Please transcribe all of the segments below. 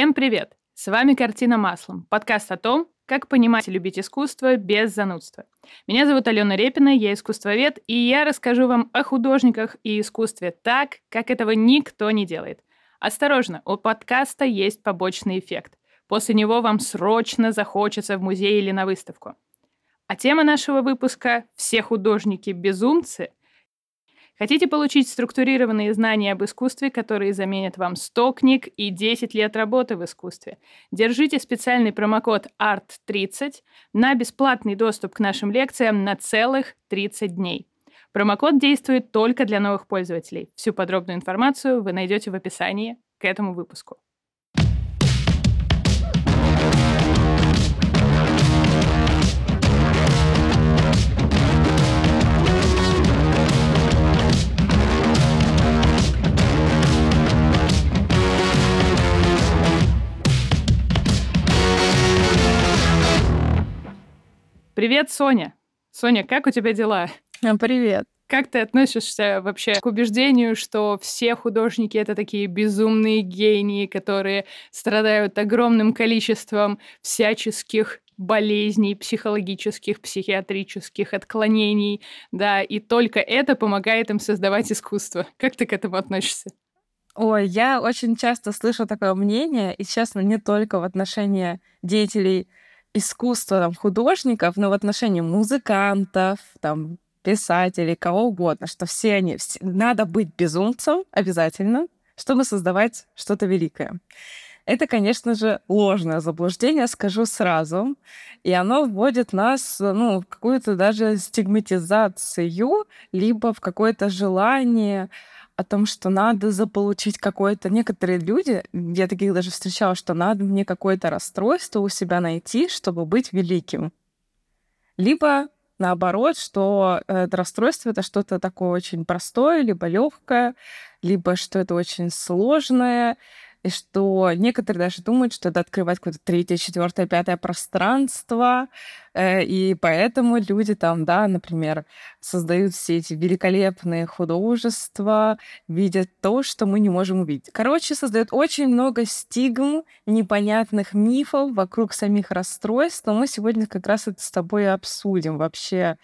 Всем привет! С вами «Картина маслом» – подкаст о том, как понимать и любить искусство без занудства. Меня зовут Алена Репина, я искусствовед, и я расскажу вам о художниках и искусстве так, как этого никто не делает. Осторожно, у подкаста есть побочный эффект. После него вам срочно захочется в музей или на выставку. А тема нашего выпуска «Все художники – безумцы» Хотите получить структурированные знания об искусстве, которые заменят вам 100 книг и 10 лет работы в искусстве? Держите специальный промокод ART30 на бесплатный доступ к нашим лекциям на целых 30 дней. Промокод действует только для новых пользователей. Всю подробную информацию вы найдете в описании к этому выпуску. Привет, Соня. Соня, как у тебя дела? А, привет. Как ты относишься вообще к убеждению, что все художники это такие безумные гении, которые страдают огромным количеством всяческих болезней психологических, психиатрических отклонений, да, и только это помогает им создавать искусство. Как ты к этому относишься? Ой, я очень часто слышу такое мнение, и, честно, не только в отношении деятелей искусства там, художников, но в отношении музыкантов, там, писателей, кого угодно, что все они... Все, надо быть безумцем обязательно, чтобы создавать что-то великое. Это, конечно же, ложное заблуждение, скажу сразу. И оно вводит нас ну, в какую-то даже стигматизацию, либо в какое-то желание о том, что надо заполучить какое-то... Некоторые люди, я таких даже встречала, что надо мне какое-то расстройство у себя найти, чтобы быть великим. Либо наоборот, что это расстройство это что-то такое очень простое, либо легкое, либо что это очень сложное, и что некоторые даже думают, что это открывать какое-то третье, четвертое, пятое пространство, э, и поэтому люди там, да, например, создают все эти великолепные художества, видят то, что мы не можем увидеть. Короче, создают очень много стигм, непонятных мифов вокруг самих расстройств, но мы сегодня как раз это с тобой обсудим вообще.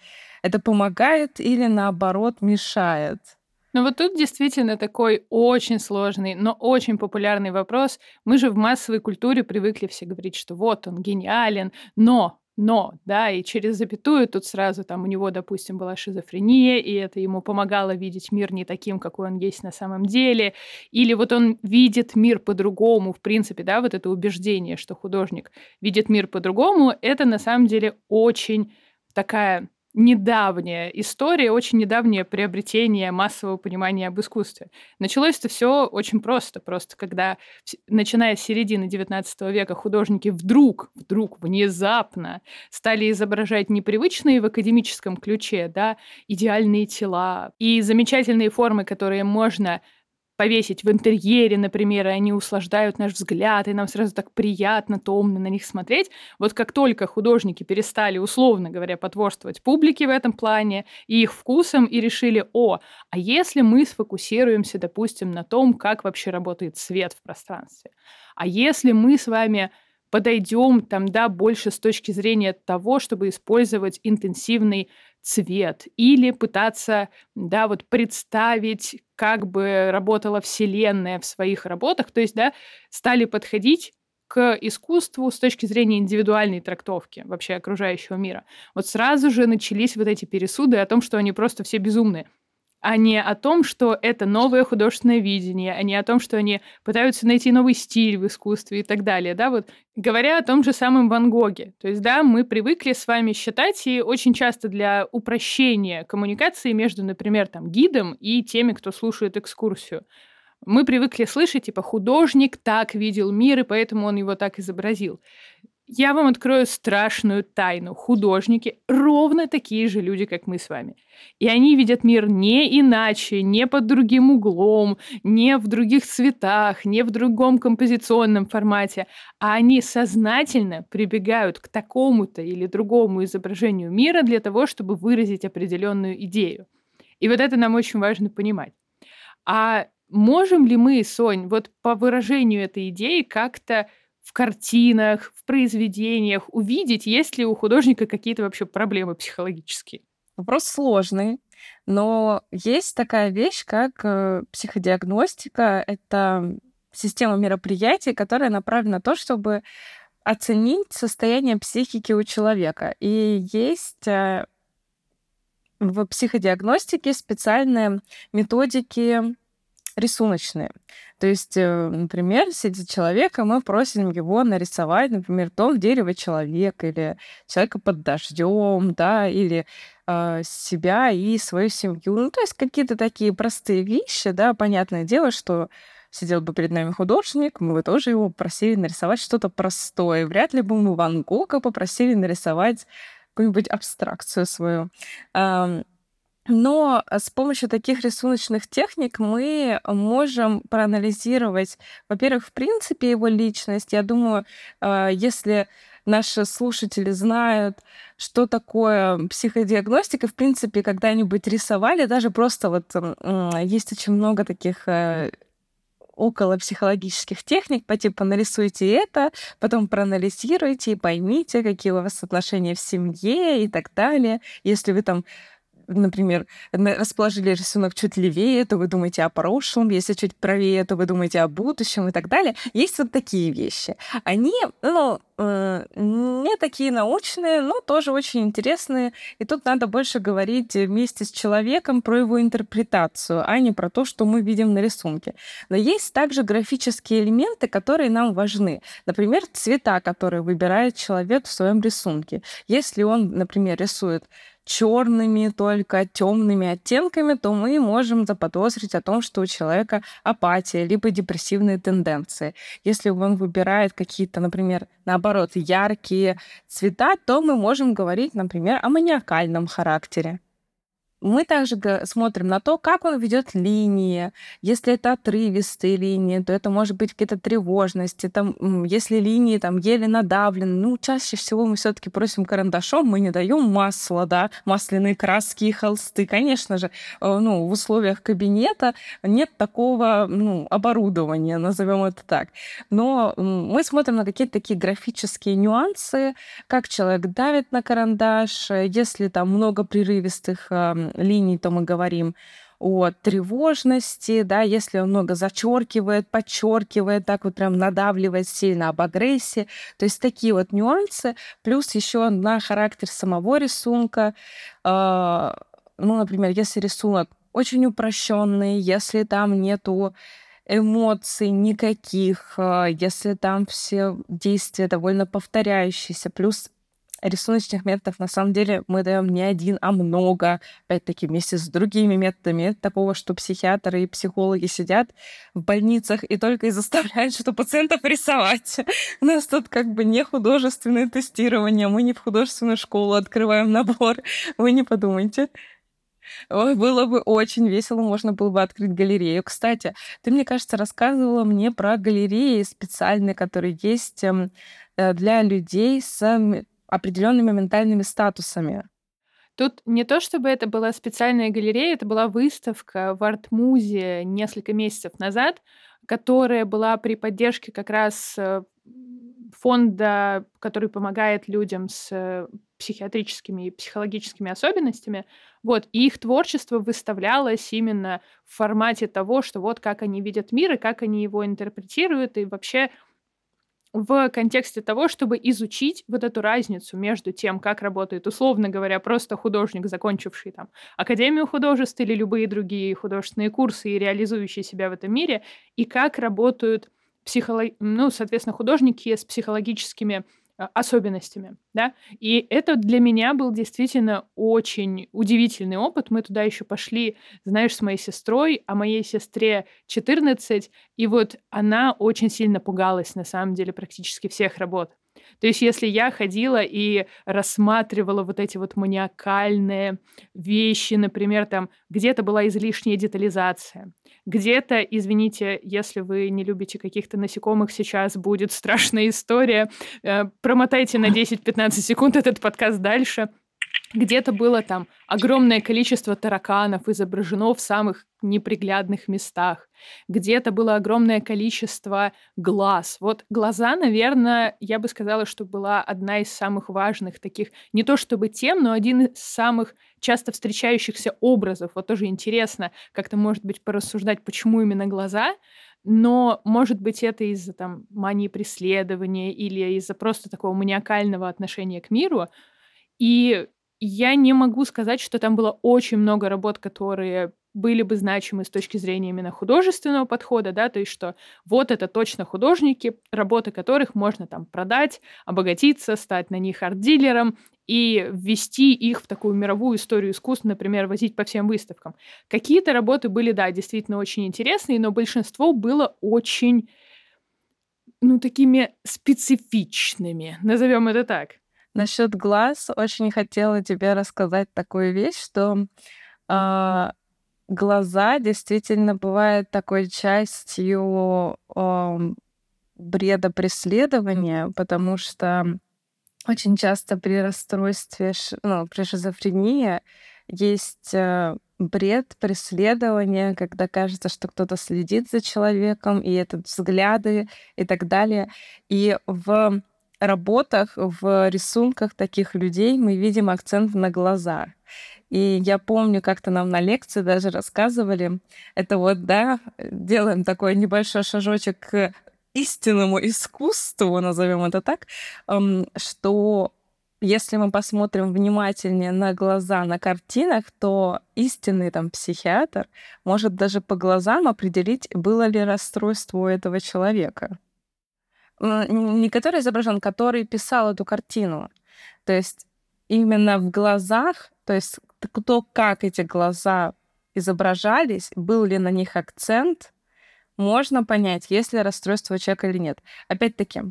Это помогает или наоборот мешает? Ну вот тут действительно такой очень сложный, но очень популярный вопрос. Мы же в массовой культуре привыкли все говорить, что вот он гениален, но но, да, и через запятую тут сразу там у него, допустим, была шизофрения, и это ему помогало видеть мир не таким, какой он есть на самом деле, или вот он видит мир по-другому, в принципе, да, вот это убеждение, что художник видит мир по-другому, это на самом деле очень такая недавняя история, очень недавнее приобретение массового понимания об искусстве. Началось это все очень просто. Просто когда, начиная с середины XIX века, художники вдруг, вдруг, внезапно стали изображать непривычные в академическом ключе, да, идеальные тела и замечательные формы, которые можно повесить в интерьере, например, и они услаждают наш взгляд, и нам сразу так приятно, томно на них смотреть. Вот как только художники перестали, условно говоря, потворствовать публике в этом плане и их вкусом, и решили, о, а если мы сфокусируемся, допустим, на том, как вообще работает свет в пространстве, а если мы с вами подойдем там, да, больше с точки зрения того, чтобы использовать интенсивный цвет или пытаться, да, вот представить, как бы работала Вселенная в своих работах, то есть, да, стали подходить к искусству с точки зрения индивидуальной трактовки вообще окружающего мира. Вот сразу же начались вот эти пересуды о том, что они просто все безумные а не о том, что это новое художественное видение, а не о том, что они пытаются найти новый стиль в искусстве и так далее, да, вот говоря о том же самом Ван Гоге. То есть, да, мы привыкли с вами считать, и очень часто для упрощения коммуникации между, например, там, гидом и теми, кто слушает экскурсию, мы привыкли слышать, типа, художник так видел мир, и поэтому он его так изобразил. Я вам открою страшную тайну. Художники ровно такие же люди, как мы с вами. И они видят мир не иначе, не под другим углом, не в других цветах, не в другом композиционном формате, а они сознательно прибегают к такому-то или другому изображению мира для того, чтобы выразить определенную идею. И вот это нам очень важно понимать. А можем ли мы, Сонь, вот по выражению этой идеи как-то в картинах, в произведениях увидеть, есть ли у художника какие-то вообще проблемы психологические? Вопрос сложный, но есть такая вещь, как э, психодиагностика. Это система мероприятий, которая направлена на то, чтобы оценить состояние психики у человека. И есть э, в психодиагностике специальные методики рисуночные. То есть, э, например, сидит человек, и мы просим его нарисовать, например, дом, дерево, человек, или человека под дождем, да, или э, себя и свою семью. Ну, то есть какие-то такие простые вещи, да, понятное дело, что сидел бы перед нами художник, мы бы тоже его просили нарисовать что-то простое. Вряд ли бы мы Ван Гога попросили нарисовать какую-нибудь абстракцию свою. Но с помощью таких рисуночных техник мы можем проанализировать, во-первых, в принципе, его личность. Я думаю, а, если наши слушатели знают, что такое психодиагностика, в принципе, когда-нибудь рисовали, даже просто вот есть очень много таких э, около психологических техник по типу нарисуйте это, потом проанализируйте и поймите, какие у вас отношения в семье и так далее. Если вы там например, расположили рисунок чуть левее, то вы думаете о прошлом, если чуть правее, то вы думаете о будущем и так далее. Есть вот такие вещи. Они, ну, э, не такие научные, но тоже очень интересные. И тут надо больше говорить вместе с человеком про его интерпретацию, а не про то, что мы видим на рисунке. Но есть также графические элементы, которые нам важны. Например, цвета, которые выбирает человек в своем рисунке. Если он, например, рисует черными, только темными оттенками, то мы можем заподозрить о том, что у человека апатия, либо депрессивные тенденции. Если он выбирает какие-то, например, наоборот, яркие цвета, то мы можем говорить, например, о маниакальном характере. Мы также смотрим на то, как он ведет линии. Если это отрывистые линии, то это может быть какие-то тревожности. Там, если линии там еле надавлены, ну, чаще всего мы все таки просим карандашом, мы не даем масла, да, масляные краски и холсты. Конечно же, э, ну, в условиях кабинета нет такого, ну, оборудования, назовем это так. Но мы смотрим на какие-то такие графические нюансы, как человек давит на карандаш, если там много прерывистых линий, то мы говорим о тревожности, да, если он много зачеркивает, подчеркивает, так вот прям надавливает сильно об агрессии. То есть такие вот нюансы, плюс еще на характер самого рисунка. Э, ну, например, если рисунок очень упрощенный, если там нету эмоций никаких, а, если там все действия довольно повторяющиеся, плюс рисуночных методов на самом деле мы даем не один, а много, опять-таки вместе с другими методами. Такого, что психиатры и психологи сидят в больницах и только и заставляют, что пациентов рисовать. У нас тут как бы не художественное тестирование, мы не в художественную школу открываем набор. Вы не подумайте. Ой, было бы очень весело, можно было бы открыть галерею. Кстати, ты, мне кажется, рассказывала мне про галереи специальные, которые есть эм, э, для людей с определенными ментальными статусами. Тут не то, чтобы это была специальная галерея, это была выставка в Артмузе несколько месяцев назад, которая была при поддержке как раз э, фонда, который помогает людям с э, психиатрическими и психологическими особенностями. Вот, и их творчество выставлялось именно в формате того, что вот как они видят мир и как они его интерпретируют, и вообще в контексте того, чтобы изучить вот эту разницу между тем, как работает, условно говоря, просто художник, закончивший там Академию художеств или любые другие художественные курсы и реализующий себя в этом мире, и как работают психолог... ну, соответственно, художники с психологическими особенностями, да, и это для меня был действительно очень удивительный опыт. Мы туда еще пошли, знаешь, с моей сестрой, а моей сестре 14, и вот она очень сильно пугалась, на самом деле, практически всех работ. То есть если я ходила и рассматривала вот эти вот маниакальные вещи, например, там где-то была излишняя детализация, где-то, извините, если вы не любите каких-то насекомых, сейчас будет страшная история. Э, промотайте на 10-15 секунд этот подкаст дальше. Где-то было там огромное количество тараканов изображено в самых неприглядных местах. Где-то было огромное количество глаз. Вот глаза, наверное, я бы сказала, что была одна из самых важных таких, не то чтобы тем, но один из самых часто встречающихся образов. Вот тоже интересно как-то, может быть, порассуждать, почему именно глаза, но, может быть, это из-за там мании преследования или из-за просто такого маниакального отношения к миру. И я не могу сказать, что там было очень много работ, которые были бы значимы с точки зрения именно художественного подхода, да, то есть что вот это точно художники, работы которых можно там продать, обогатиться, стать на них арт-дилером и ввести их в такую мировую историю искусства, например, возить по всем выставкам. Какие-то работы были, да, действительно очень интересные, но большинство было очень, ну, такими специфичными, назовем это так. Насчет глаз очень хотела тебе рассказать такую вещь, что э, глаза действительно бывают такой частью э, бреда преследования, потому что очень часто при расстройстве, ну, при шизофрении есть э, бред преследования, когда кажется, что кто-то следит за человеком, и это взгляды и так далее. И в работах, в рисунках таких людей мы видим акцент на глаза. И я помню, как-то нам на лекции даже рассказывали, это вот, да, делаем такой небольшой шажочек к истинному искусству, назовем это так, что если мы посмотрим внимательнее на глаза на картинах, то истинный там психиатр может даже по глазам определить, было ли расстройство у этого человека. Э, не который изображен, который писал эту картину. То есть именно в глазах, то есть кто как эти глаза изображались, был ли на них акцент, можно понять, есть ли расстройство у человека или нет. Опять-таки,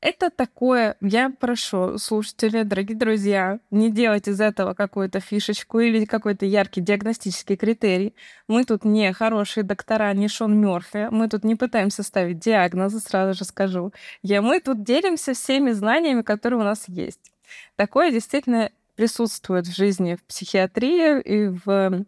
это такое, я прошу слушатели, дорогие друзья, не делать из этого какую-то фишечку или какой-то яркий диагностический критерий. Мы тут не хорошие доктора, не Шон Мёрфи, мы тут не пытаемся ставить диагнозы, сразу же скажу. Я, мы тут делимся всеми знаниями, которые у нас есть. Такое действительно присутствует в жизни в психиатрии и в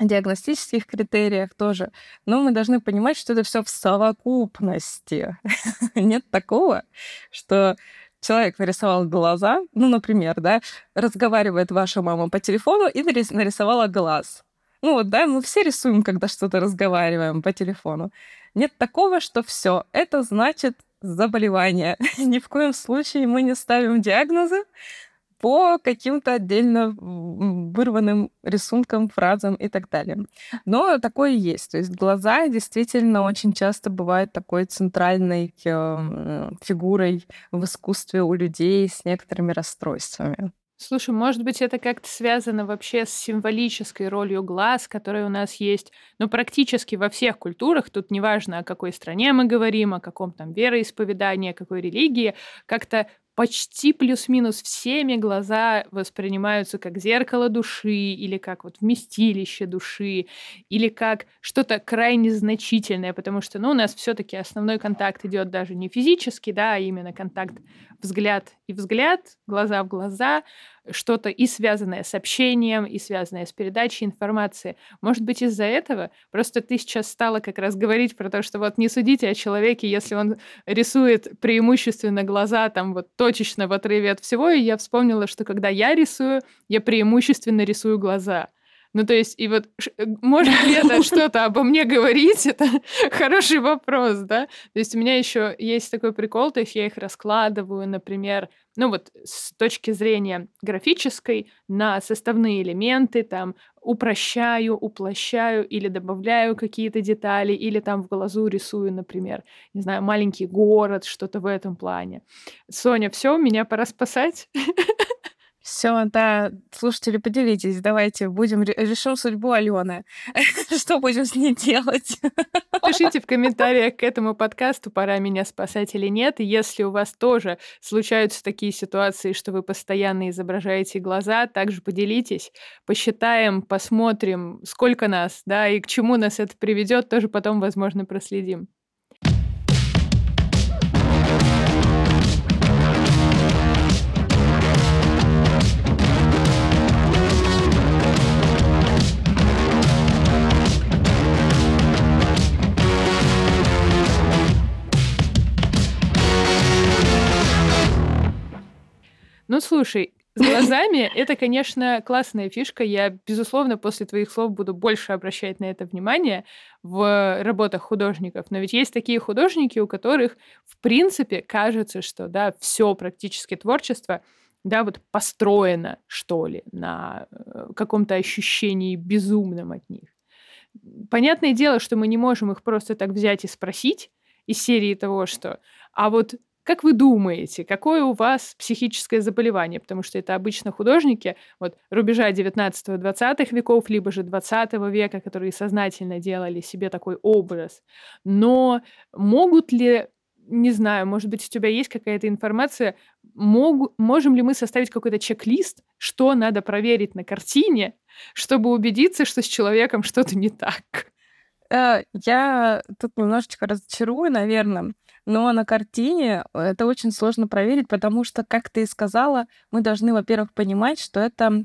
диагностических критериях тоже. Но мы должны понимать, что это все в совокупности. Нет такого, что человек нарисовал глаза, ну, например, да, разговаривает ваша мама по телефону и нарисовала глаз. Ну вот, да, мы все рисуем, когда что-то разговариваем по телефону. Нет такого, что все, это значит заболевание. Ни в коем случае мы не ставим диагнозы, по каким-то отдельно вырванным рисункам, фразам и так далее. Но такое есть. То есть глаза действительно очень часто бывают такой центральной э, фигурой в искусстве у людей с некоторыми расстройствами. Слушай, может быть, это как-то связано вообще с символической ролью глаз, которая у нас есть, ну, практически во всех культурах, тут неважно, о какой стране мы говорим, о каком там вероисповедании, о какой религии, как-то почти плюс-минус всеми глаза воспринимаются как зеркало души или как вот вместилище души или как что-то крайне значительное, потому что, ну, у нас все-таки основной контакт идет даже не физически, да, а именно контакт взгляд и взгляд, глаза в глаза, что-то и связанное с общением, и связанное с передачей информации. Может быть, из-за этого просто ты сейчас стала как раз говорить про то, что вот не судите о человеке, если он рисует преимущественно глаза там вот точечно в отрыве от всего, и я вспомнила, что когда я рисую, я преимущественно рисую глаза. Ну, то есть, и вот э, может ли это что-то обо мне говорить? Это хороший вопрос, да? То есть у меня еще есть такой прикол, то есть я их раскладываю, например, ну вот с точки зрения графической на составные элементы, там упрощаю, уплощаю или добавляю какие-то детали, или там в глазу рисую, например, не знаю, маленький город, что-то в этом плане. Соня, все, меня пора спасать. Все, да, слушатели, поделитесь, давайте будем решим судьбу Алены. Что будем с ней делать? Пишите в комментариях к этому подкасту, пора меня спасать или нет. И если у вас тоже случаются такие ситуации, что вы постоянно изображаете глаза, также поделитесь, посчитаем, посмотрим, сколько нас, да, и к чему нас это приведет, тоже потом, возможно, проследим. Ну, слушай, с глазами это, конечно, классная фишка. Я, безусловно, после твоих слов буду больше обращать на это внимание в работах художников. Но ведь есть такие художники, у которых, в принципе, кажется, что, да, все практически творчество, да, вот построено, что ли, на э, каком-то ощущении безумном от них. Понятное дело, что мы не можем их просто так взять и спросить из серии того, что «А вот как вы думаете, какое у вас психическое заболевание? Потому что это обычно художники вот, рубежа 19-20 веков, либо же 20 века, которые сознательно делали себе такой образ. Но могут ли, не знаю, может быть, у тебя есть какая-то информация, мог, можем ли мы составить какой-то чек-лист, что надо проверить на картине, чтобы убедиться, что с человеком что-то не так? Э, я тут немножечко разочарую, наверное. Но на картине это очень сложно проверить, потому что, как ты и сказала, мы должны, во-первых, понимать, что это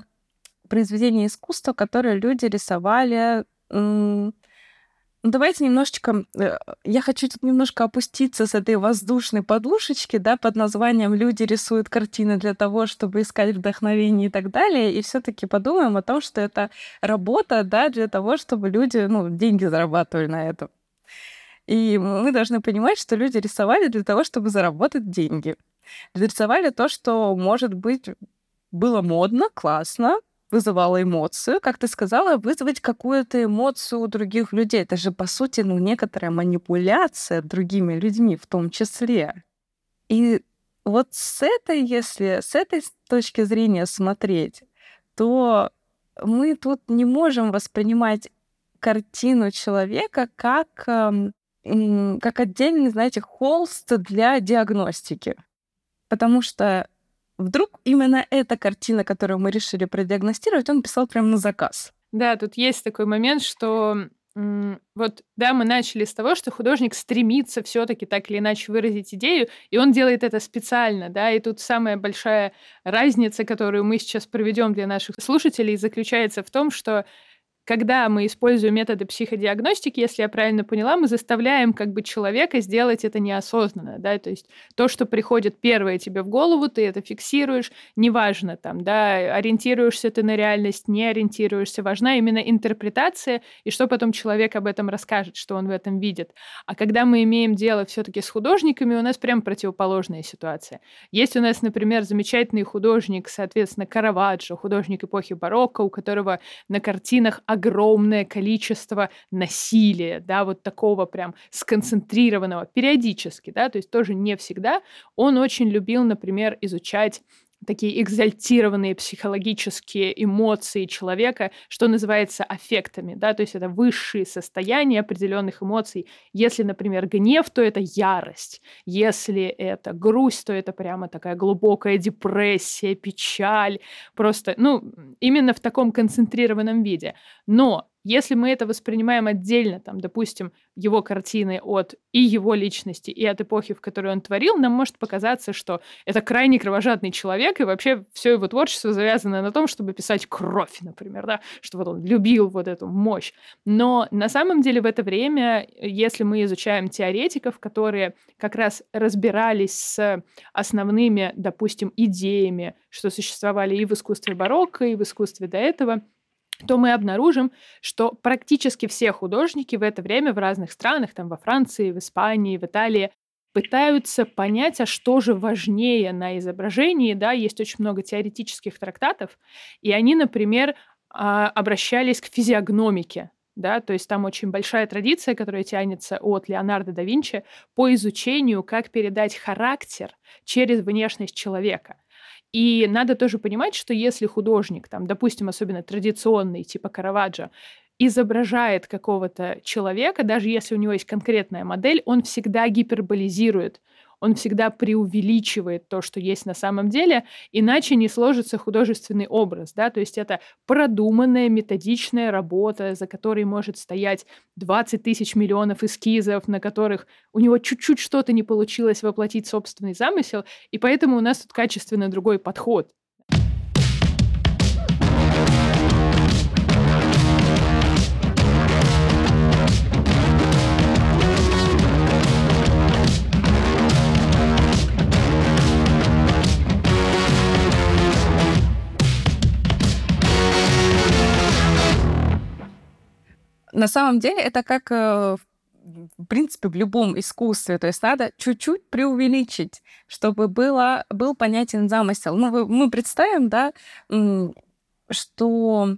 произведение искусства, которое люди рисовали. Ну, давайте немножечко... Э, я хочу тут немножко опуститься с этой воздушной подушечки, да, под названием «Люди рисуют картины для того, чтобы искать вдохновение» и так далее, и все таки подумаем о том, что это работа, да, для того, чтобы люди, ну, деньги зарабатывали на этом. И мы должны понимать, что люди рисовали для того, чтобы заработать деньги. Рисовали то, что, может быть, было модно, классно, вызывало эмоцию, как ты сказала, вызвать какую-то эмоцию у других людей. Это же, по сути, ну, некоторая манипуляция другими людьми в том числе. И вот с этой, если с этой точки зрения смотреть, то мы тут не можем воспринимать картину человека как эм, как отдельный, знаете, холст для диагностики. Потому что вдруг именно эта картина, которую мы решили продиагностировать, он писал прямо на заказ. Да, тут есть такой момент, что вот, да, мы начали с того, что художник стремится все-таки так или иначе выразить идею, и он делает это специально, да, и тут самая большая разница, которую мы сейчас проведем для наших слушателей, заключается в том, что когда мы используем методы психодиагностики, если я правильно поняла, мы заставляем как бы человека сделать это неосознанно, да, то есть то, что приходит первое тебе в голову, ты это фиксируешь, неважно там, да, ориентируешься ты на реальность, не ориентируешься, важна именно интерпретация и что потом человек об этом расскажет, что он в этом видит. А когда мы имеем дело все-таки с художниками, у нас прям противоположная ситуация. Есть у нас, например, замечательный художник, соответственно, Караваджо, художник эпохи барокко, у которого на картинах огромное количество насилия, да, вот такого прям сконцентрированного периодически, да, то есть тоже не всегда. Он очень любил, например, изучать такие экзальтированные психологические эмоции человека, что называется аффектами, да, то есть это высшие состояния определенных эмоций. Если, например, гнев, то это ярость. Если это грусть, то это прямо такая глубокая депрессия, печаль. Просто, ну, именно в таком концентрированном виде. Но если мы это воспринимаем отдельно, там, допустим, его картины от и его личности, и от эпохи, в которой он творил, нам может показаться, что это крайне кровожадный человек, и вообще все его творчество завязано на том, чтобы писать кровь, например, да, что вот он любил вот эту мощь. Но на самом деле в это время, если мы изучаем теоретиков, которые как раз разбирались с основными, допустим, идеями, что существовали и в искусстве барокко, и в искусстве до этого, то мы обнаружим, что практически все художники в это время в разных странах, там во Франции, в Испании, в Италии, пытаются понять, а что же важнее на изображении, да, есть очень много теоретических трактатов, и они, например, а, обращались к физиогномике, да, то есть там очень большая традиция, которая тянется от Леонардо да Винчи по изучению, как передать характер через внешность человека. И надо тоже понимать, что если художник, там, допустим, особенно традиционный, типа Караваджо, изображает какого-то человека, даже если у него есть конкретная модель, он всегда гиперболизирует он всегда преувеличивает то, что есть на самом деле, иначе не сложится художественный образ, да, то есть это продуманная методичная работа, за которой может стоять 20 тысяч миллионов эскизов, на которых у него чуть-чуть что-то не получилось воплотить собственный замысел, и поэтому у нас тут качественно другой подход. На самом деле это как э, в принципе, в любом искусстве. То есть надо чуть-чуть преувеличить, чтобы было, был понятен замысел. Ну, мы представим, да, что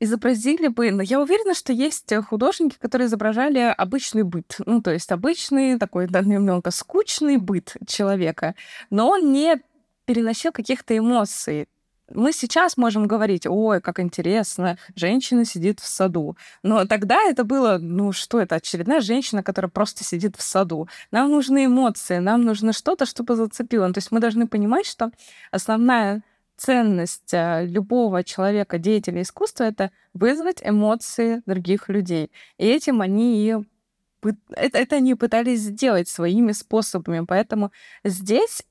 изобразили бы, но я уверена, что есть художники, которые изображали обычный быт, ну, то есть обычный такой да, немного скучный быт человека, но он не переносил каких-то эмоций мы сейчас можем говорить, ой, как интересно, женщина сидит в саду. Но тогда это было, ну что это, очередная женщина, которая просто сидит в саду. Нам нужны эмоции, нам нужно что-то, чтобы зацепило. То есть мы должны понимать, что основная ценность э, любого человека, деятеля искусства, это вызвать эмоции других людей. И этим они и это, это они пытались сделать своими способами. Поэтому здесь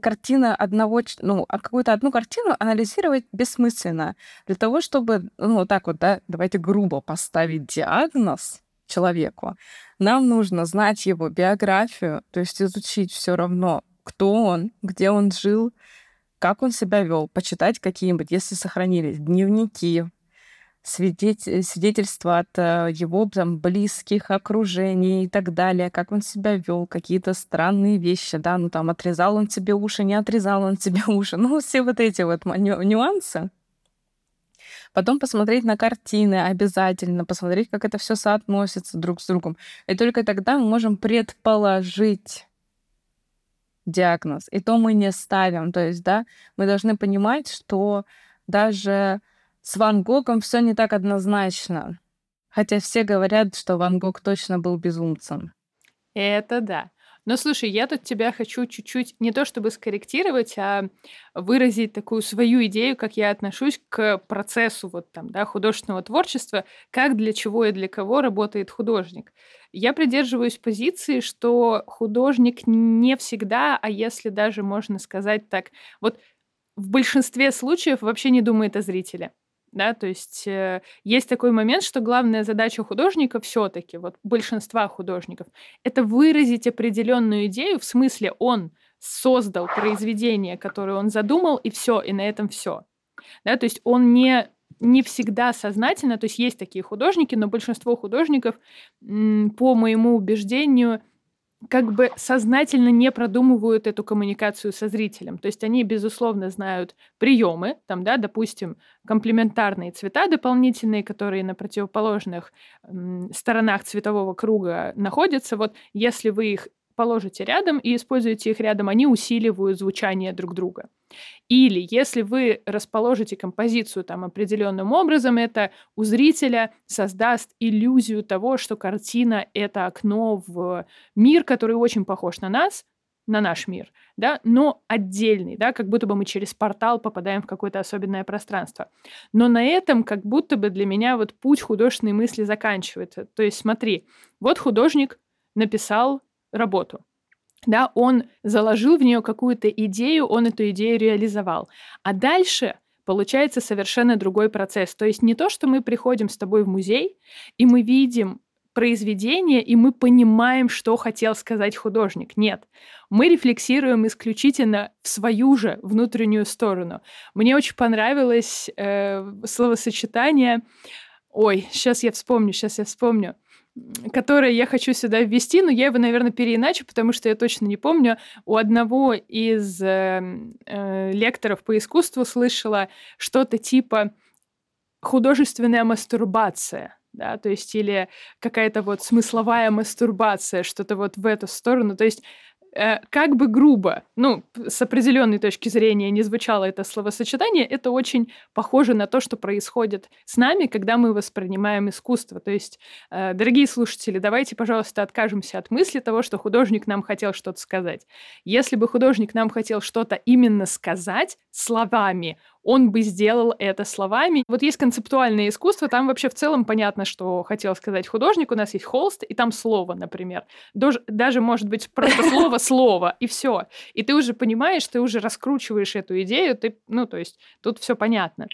картина одного, ну, а какую-то одну картину анализировать бессмысленно. Для того, чтобы, ну, вот так вот, да, давайте грубо поставить диагноз человеку, нам нужно знать его биографию, то есть изучить все равно, кто он, где он жил, как он себя вел, почитать какие-нибудь, если сохранились дневники, свидетельства от э, его там, близких, окружений и так далее, как он себя вел, какие-то странные вещи, да, ну там отрезал он тебе уши, не отрезал он тебе уши, ну все вот эти вот нюансы. Потом посмотреть на картины обязательно, посмотреть, как это все соотносится друг с другом. И только тогда мы можем предположить диагноз. И то мы не ставим. То есть, да, мы должны понимать, что даже с Ван Гогом все не так однозначно. Хотя все говорят, что Ван Гог точно был безумцем. Это да. Но слушай, я тут тебя хочу чуть-чуть не то чтобы скорректировать, а выразить такую свою идею, как я отношусь к процессу вот там, да, художественного творчества, как для чего и для кого работает художник. Я придерживаюсь позиции, что художник не всегда, а если даже можно сказать так, вот в большинстве случаев вообще не думает о зрителе да, то есть э, есть такой момент, что главная задача художника все-таки, вот большинства художников, это выразить определенную идею, в смысле он создал произведение, которое он задумал, и все, и на этом все. Да, то есть он не не всегда сознательно, то есть есть такие художники, но большинство художников, по моему убеждению, как бы сознательно не продумывают эту коммуникацию со зрителем. То есть они, безусловно, знают приемы, там, да, допустим, комплементарные цвета дополнительные, которые на противоположных м, сторонах цветового круга находятся. Вот если вы их положите рядом и используете их рядом, они усиливают звучание друг друга. Или если вы расположите композицию там определенным образом, это у зрителя создаст иллюзию того, что картина — это окно в мир, который очень похож на нас, на наш мир, да, но отдельный, да, как будто бы мы через портал попадаем в какое-то особенное пространство. Но на этом как будто бы для меня вот путь художественной мысли заканчивается. То есть смотри, вот художник написал работу, да, он заложил в нее какую-то идею, он эту идею реализовал. А дальше получается совершенно другой процесс. То есть не то, что мы приходим с тобой в музей, и мы видим произведение, и мы понимаем, что хотел сказать художник. Нет, мы рефлексируем исключительно в свою же внутреннюю сторону. Мне очень понравилось э, словосочетание. Ой, сейчас я вспомню, сейчас я вспомню которое я хочу сюда ввести, но я его, наверное, переиначу, потому что я точно не помню. У одного из э, э, лекторов по искусству слышала что-то типа художественная мастурбация да, то есть или какая-то вот смысловая мастурбация, что-то вот в эту сторону. То есть Э, как бы грубо, ну, с определенной точки зрения не звучало это словосочетание, это очень похоже на то, что происходит с нами, когда мы воспринимаем искусство. То есть, э, дорогие слушатели, давайте, пожалуйста, откажемся от мысли того, что художник нам хотел что-то сказать. Если бы художник нам хотел что-то именно сказать словами, он бы сделал это словами. Вот есть концептуальное искусство, там вообще в целом понятно, что хотел сказать художник. У нас есть холст, и там слово, например. Даже, даже может быть просто слово слово, и все. И ты уже понимаешь, ты уже раскручиваешь эту идею, ты, ну, то есть тут все понятно.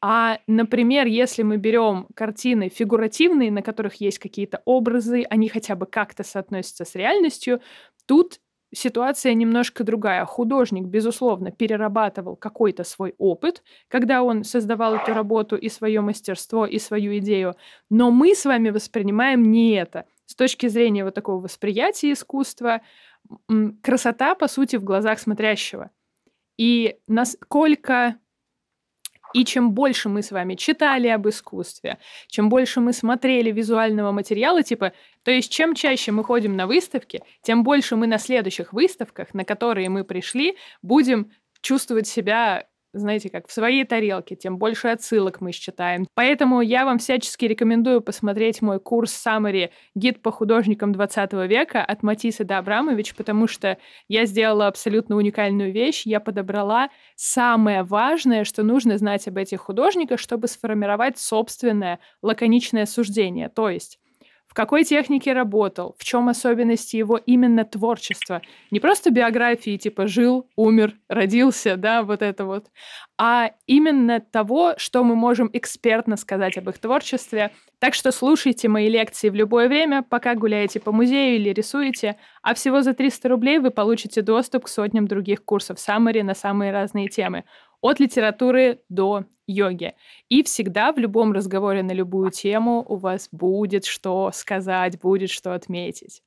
А, например, если мы берем картины фигуративные, на которых есть какие-то образы, они хотя бы как-то соотносятся с реальностью, тут ситуация немножко другая. Художник, безусловно, перерабатывал какой-то свой опыт, когда он создавал эту работу и свое мастерство, и свою идею. Но мы с вами воспринимаем не это. С точки зрения вот такого восприятия искусства, красота, по сути, в глазах смотрящего. И насколько и чем больше мы с вами читали об искусстве, чем больше мы смотрели визуального материала, типа, то есть чем чаще мы ходим на выставки, тем больше мы на следующих выставках, на которые мы пришли, будем чувствовать себя знаете, как в своей тарелке, тем больше отсылок мы считаем. Поэтому я вам всячески рекомендую посмотреть мой курс Summary «Гид по художникам 20 века» от Матиса до Абрамович, потому что я сделала абсолютно уникальную вещь. Я подобрала самое важное, что нужно знать об этих художниках, чтобы сформировать собственное лаконичное суждение. То есть какой технике работал, в чем особенности его именно творчества. Не просто биографии, типа жил, умер, родился, да, вот это вот, а именно того, что мы можем экспертно сказать об их творчестве. Так что слушайте мои лекции в любое время, пока гуляете по музею или рисуете, а всего за 300 рублей вы получите доступ к сотням других курсов Summary на самые разные темы от литературы до йоги. И всегда в любом разговоре на любую тему у вас будет что сказать, будет что отметить.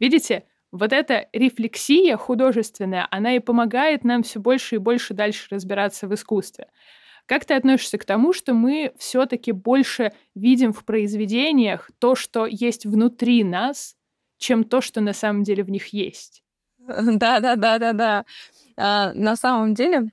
Видите, вот эта рефлексия художественная, она и помогает нам все больше и больше дальше разбираться в искусстве. Как ты относишься к тому, что мы все-таки больше видим в произведениях то, что есть внутри нас, чем то, что на самом деле в них есть? Да, да, да, да, да. А, на самом деле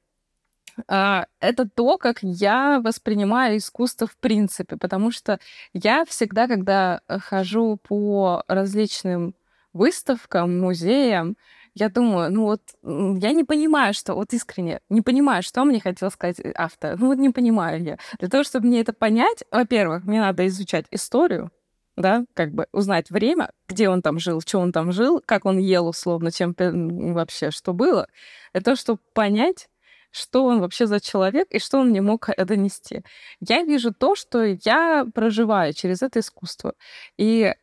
а, это то, как я воспринимаю искусство в принципе, потому что я всегда, когда хожу по различным выставкам, музеям, я думаю, ну вот я не понимаю, что, вот искренне, не понимаю, что мне хотел сказать э, автор. Ну вот не понимаю я. Для того, чтобы мне это понять, во-первых, мне надо изучать историю, да, как бы узнать время, где он там жил, что он там жил, как он ел условно, чем вообще, что было. Для того, чтобы понять, что он вообще за человек и что он мне мог э, донести. Я вижу то, что я проживаю через это искусство. И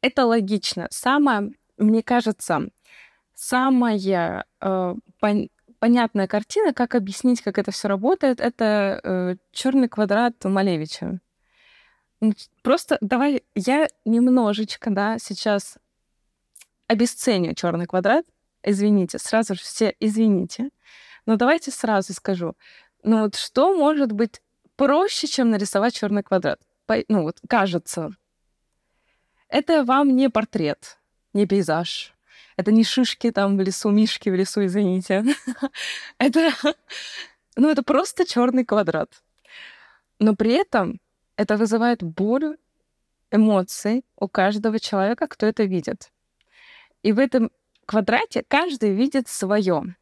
это логично. Самое, мне кажется, самая э, пон- понятная картина, как объяснить, как это все работает, это э, черный квадрат Малевича. Просто давай я немножечко, да, сейчас обесценю черный квадрат. Извините, сразу же все извините. Но давайте сразу скажу. Ну вот что может быть проще, чем нарисовать черный квадрат? Ну вот кажется, это вам не портрет, не пейзаж. Это не шишки там в лесу, мишки в лесу, извините. это, ну, это просто черный квадрат. Но при этом это вызывает боль, эмоции у каждого человека, кто это видит. И в этом квадрате каждый видит свое.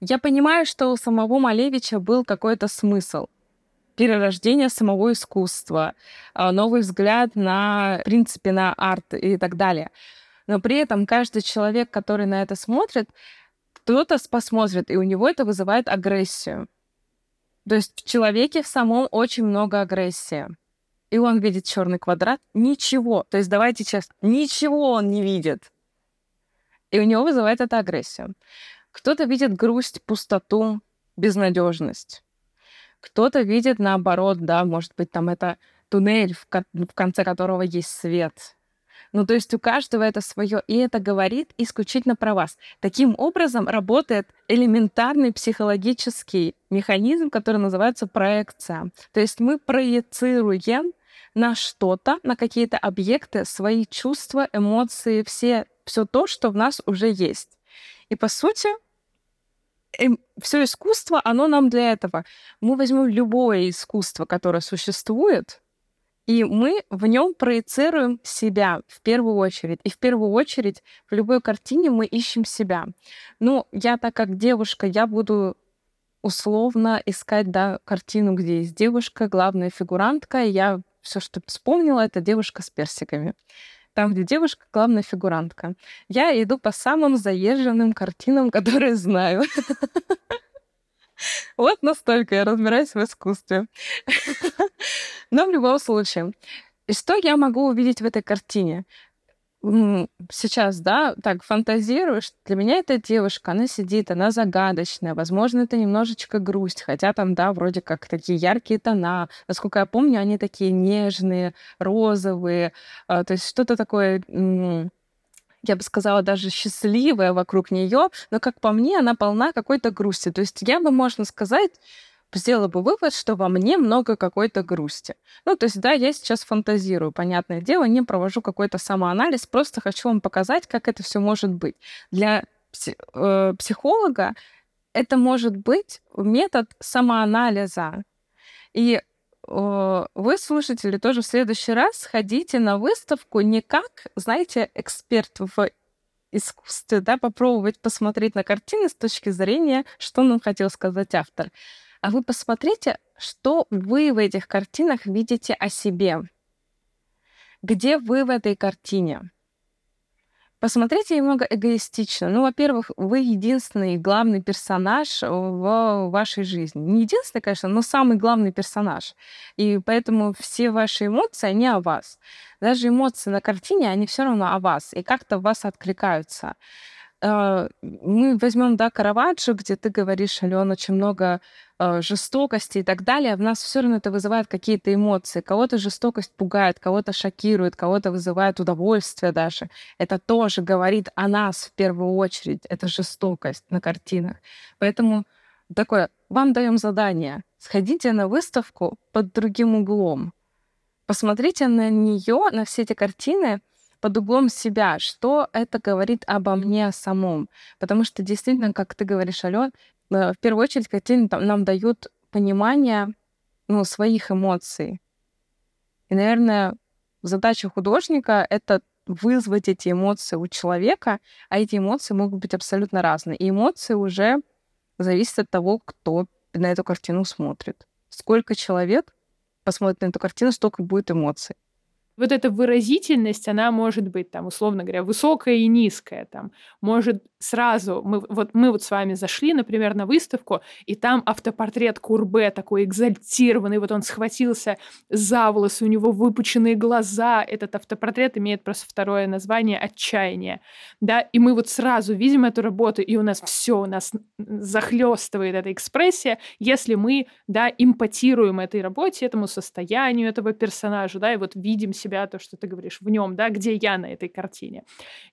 Я понимаю, что у самого Малевича был какой-то смысл — перерождение самого искусства, а, новый взгляд на, в принципе, на арт и так далее. Но при этом каждый человек, который на это смотрит, кто-то посмотрит, и у него это вызывает агрессию. То есть в человеке в самом очень много агрессии. И он видит черный квадрат, ничего. То есть давайте честно, ничего он не видит. И у него вызывает это агрессию. Кто-то видит грусть, пустоту, безнадежность. Кто-то видит наоборот, да, может быть, там это туннель, в, ко- в конце которого есть свет. Ну, то есть у каждого это свое, и это говорит исключительно про вас. Таким образом работает элементарный психологический механизм, который называется проекция. То есть мы проецируем на что-то, на какие-то объекты свои чувства, эмоции, все, все то, что в нас уже есть. И по сути, все искусство, оно нам для этого. Мы возьмем любое искусство, которое существует, и мы в нем проецируем себя в первую очередь. И в первую очередь в любой картине мы ищем себя. Ну, я так как девушка, я буду условно искать да, картину, где есть девушка, главная фигурантка, и я все, что вспомнила, это девушка с персиками. Там, где девушка главная фигурантка. Я иду по самым заезженным картинам, которые знаю. Вот настолько я разбираюсь в искусстве. Но в любом случае, что я могу увидеть в этой картине? Сейчас, да, так фантазируешь, для меня эта девушка, она сидит, она загадочная, возможно, это немножечко грусть, хотя там, да, вроде как такие яркие тона, насколько я помню, они такие нежные, розовые, а, то есть что-то такое я бы сказала, даже счастливая вокруг нее, но, как по мне, она полна какой-то грусти. То есть я бы, можно сказать, сделала бы вывод, что во мне много какой-то грусти. Ну, то есть, да, я сейчас фантазирую, понятное дело, не провожу какой-то самоанализ, просто хочу вам показать, как это все может быть. Для э, психолога это может быть метод самоанализа. И вы, слушатели, тоже в следующий раз сходите на выставку не как, знаете, эксперт в искусстве, да, попробовать посмотреть на картины с точки зрения, что нам хотел сказать автор, а вы посмотрите, что вы в этих картинах видите о себе. Где вы в этой картине? Посмотрите немного эгоистично. Ну, во-первых, вы единственный главный персонаж в вашей жизни. Не единственный, конечно, но самый главный персонаж. И поэтому все ваши эмоции, они о вас. Даже эмоции на картине, они все равно о вас. И как-то в вас откликаются. А, мы возьмем, да, Караваджо, где ты говоришь, Алена, очень много э, жестокости и так далее, в нас все равно это вызывает какие-то эмоции. Кого-то жестокость пугает, кого-то шокирует, кого-то вызывает удовольствие даже. Это тоже говорит о нас в первую очередь, это жестокость на картинах. Поэтому такое, вам даем задание, сходите на выставку под другим углом, посмотрите на нее, на все эти картины, под углом себя, что это говорит обо мне самом. Потому что действительно, как ты говоришь, Алён, э, в первую очередь картины нам дают понимание ну, своих эмоций. И, наверное, задача художника — это вызвать эти эмоции у человека, а эти эмоции могут быть абсолютно разные. И эмоции уже зависят от того, кто на эту картину смотрит. Сколько человек посмотрит на эту картину, столько будет эмоций вот эта выразительность, она может быть там, условно говоря, высокая и низкая. Там, может сразу, мы, вот мы вот с вами зашли, например, на выставку, и там автопортрет Курбе такой экзальтированный, вот он схватился за волосы, у него выпученные глаза. Этот автопортрет имеет просто второе название «Отчаяние». Да, и мы вот сразу видим эту работу, и у нас все, у нас захлестывает эта экспрессия, если мы, да, импотируем этой работе, этому состоянию этого персонажа, да, и вот видим себя, то, что ты говоришь, в нем, да, где я на этой картине.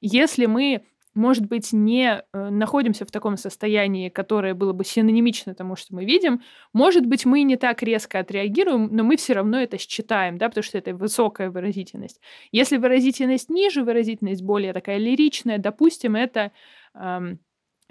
Если мы может быть, не э, находимся в таком состоянии, которое было бы синонимично тому, что мы видим, может быть, мы не так резко отреагируем, но мы все равно это считаем, да, потому что это высокая выразительность. Если выразительность ниже, выразительность более такая лиричная, допустим, это эм,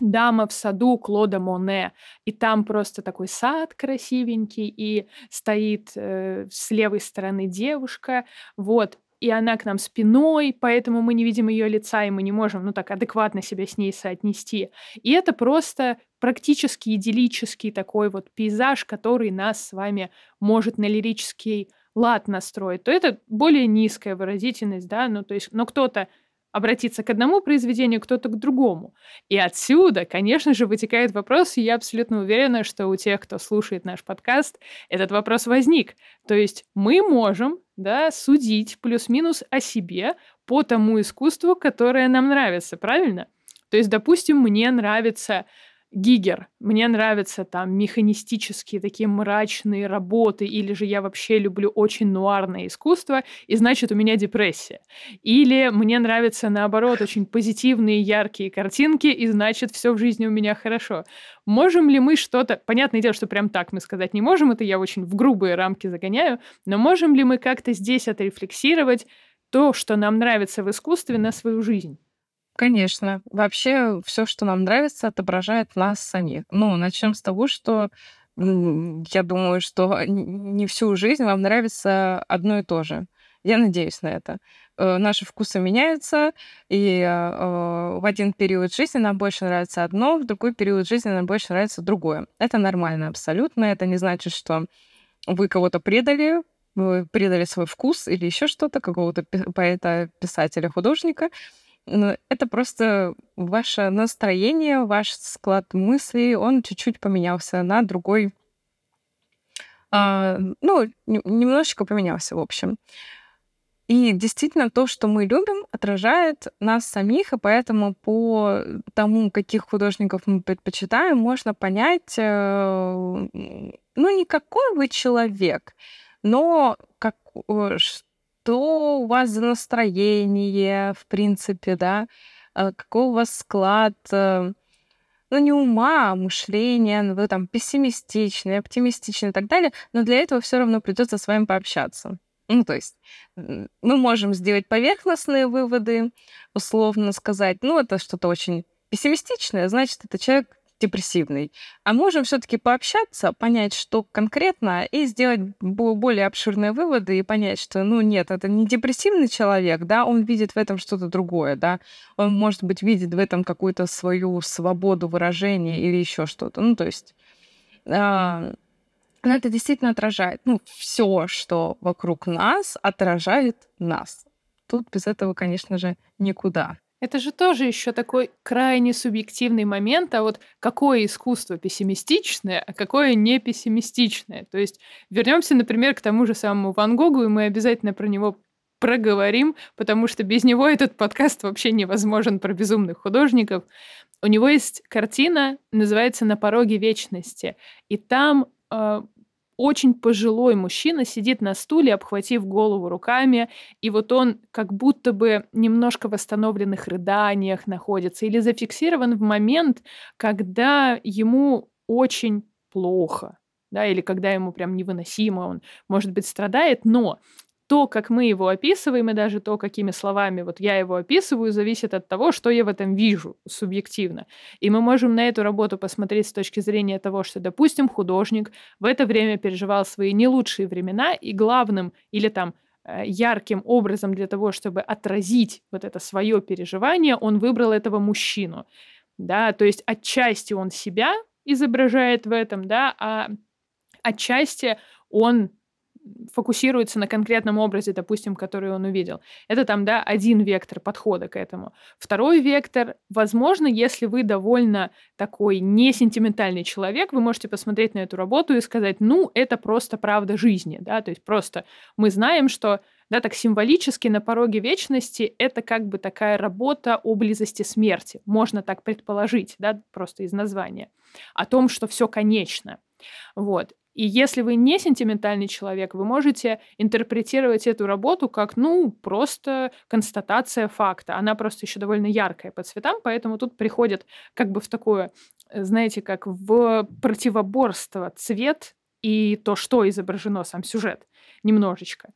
дама в саду Клода Моне, и там просто такой сад красивенький, и стоит э, с левой стороны девушка, вот, и она к нам спиной, поэтому мы не видим ее лица, и мы не можем, ну так, адекватно себя с ней соотнести. И это просто практически идиллический такой вот пейзаж, который нас с вами может на лирический лад настроить. То это более низкая выразительность, да, ну то есть, но кто-то обратиться к одному произведению, кто-то к другому. И отсюда, конечно же, вытекает вопрос, и я абсолютно уверена, что у тех, кто слушает наш подкаст, этот вопрос возник. То есть мы можем да, судить плюс-минус о себе по тому искусству, которое нам нравится, правильно? То есть, допустим, мне нравится Гигер. Мне нравятся там механистические такие мрачные работы, или же я вообще люблю очень нуарное искусство, и значит у меня депрессия. Или мне нравятся наоборот очень позитивные яркие картинки, и значит все в жизни у меня хорошо. Можем ли мы что-то... Понятное дело, что прям так мы сказать не можем, это я очень в грубые рамки загоняю, но можем ли мы как-то здесь отрефлексировать то, что нам нравится в искусстве, на свою жизнь? Конечно. Вообще все, что нам нравится, отображает нас самих. Ну, начнем с того, что я думаю, что не всю жизнь вам нравится одно и то же. Я надеюсь на это. Э, наши вкусы меняются, и э, в один период жизни нам больше нравится одно, в другой период жизни нам больше нравится другое. Это нормально абсолютно. Это не значит, что вы кого-то предали, вы придали свой вкус или еще что-то, какого-то поэта, писателя, художника. Это просто ваше настроение, ваш склад мыслей, он чуть-чуть поменялся на другой, а, ну, немножечко поменялся, в общем. И действительно, то, что мы любим, отражает нас самих, и поэтому по тому, каких художников мы предпочитаем, можно понять, э, ну, не какой вы человек, но как, что у вас за настроение, в принципе, да, э, какой у вас склад, ну, не ума, а мышления, вы там пессимистичны, оптимистичны и так далее, но для этого все равно придется с вами пообщаться. Ну, то есть мы можем сделать поверхностные выводы, условно сказать, ну, это что-то очень пессимистичное, значит, это человек депрессивный. А можем все-таки пообщаться, понять, что конкретно, и сделать более обширные выводы и понять, что, ну, нет, это не депрессивный человек, да, он видит в этом что-то другое, да, он, может быть, видит в этом какую-то свою свободу выражения или еще что-то. Ну, то есть а, но это действительно отражает. Ну, все, что вокруг нас, отражает нас. Тут без этого, конечно же, никуда. Это же тоже еще такой крайне субъективный момент, а вот какое искусство пессимистичное, а какое не пессимистичное. То есть вернемся, например, к тому же самому Ван Гогу, и мы обязательно про него проговорим, потому что без него этот подкаст вообще невозможен про безумных художников. У него есть картина, называется «На пороге вечности», и там э, очень пожилой мужчина сидит на стуле, обхватив голову руками, и вот он как будто бы немножко в восстановленных рыданиях находится или зафиксирован в момент, когда ему очень плохо, да, или когда ему прям невыносимо, он, может быть, страдает, но то, как мы его описываем, и даже то, какими словами вот я его описываю, зависит от того, что я в этом вижу субъективно. И мы можем на эту работу посмотреть с точки зрения того, что, допустим, художник в это время переживал свои не лучшие времена, и главным или там э, ярким образом для того, чтобы отразить вот это свое переживание, он выбрал этого мужчину. Да, то есть отчасти он себя изображает в этом, да, а отчасти он фокусируется на конкретном образе, допустим, который он увидел. Это там, да, один вектор подхода к этому. Второй вектор, возможно, если вы довольно такой не сентиментальный человек, вы можете посмотреть на эту работу и сказать, ну, это просто правда жизни, да, то есть просто мы знаем, что да, так символически на пороге вечности это как бы такая работа о близости смерти. Можно так предположить, да, просто из названия. О том, что все конечно. Вот. И если вы не сентиментальный человек, вы можете интерпретировать эту работу как, ну, просто констатация факта. Она просто еще довольно яркая по цветам, поэтому тут приходит как бы в такое, э, знаете, как в противоборство цвет и то, что изображено, сам сюжет, немножечко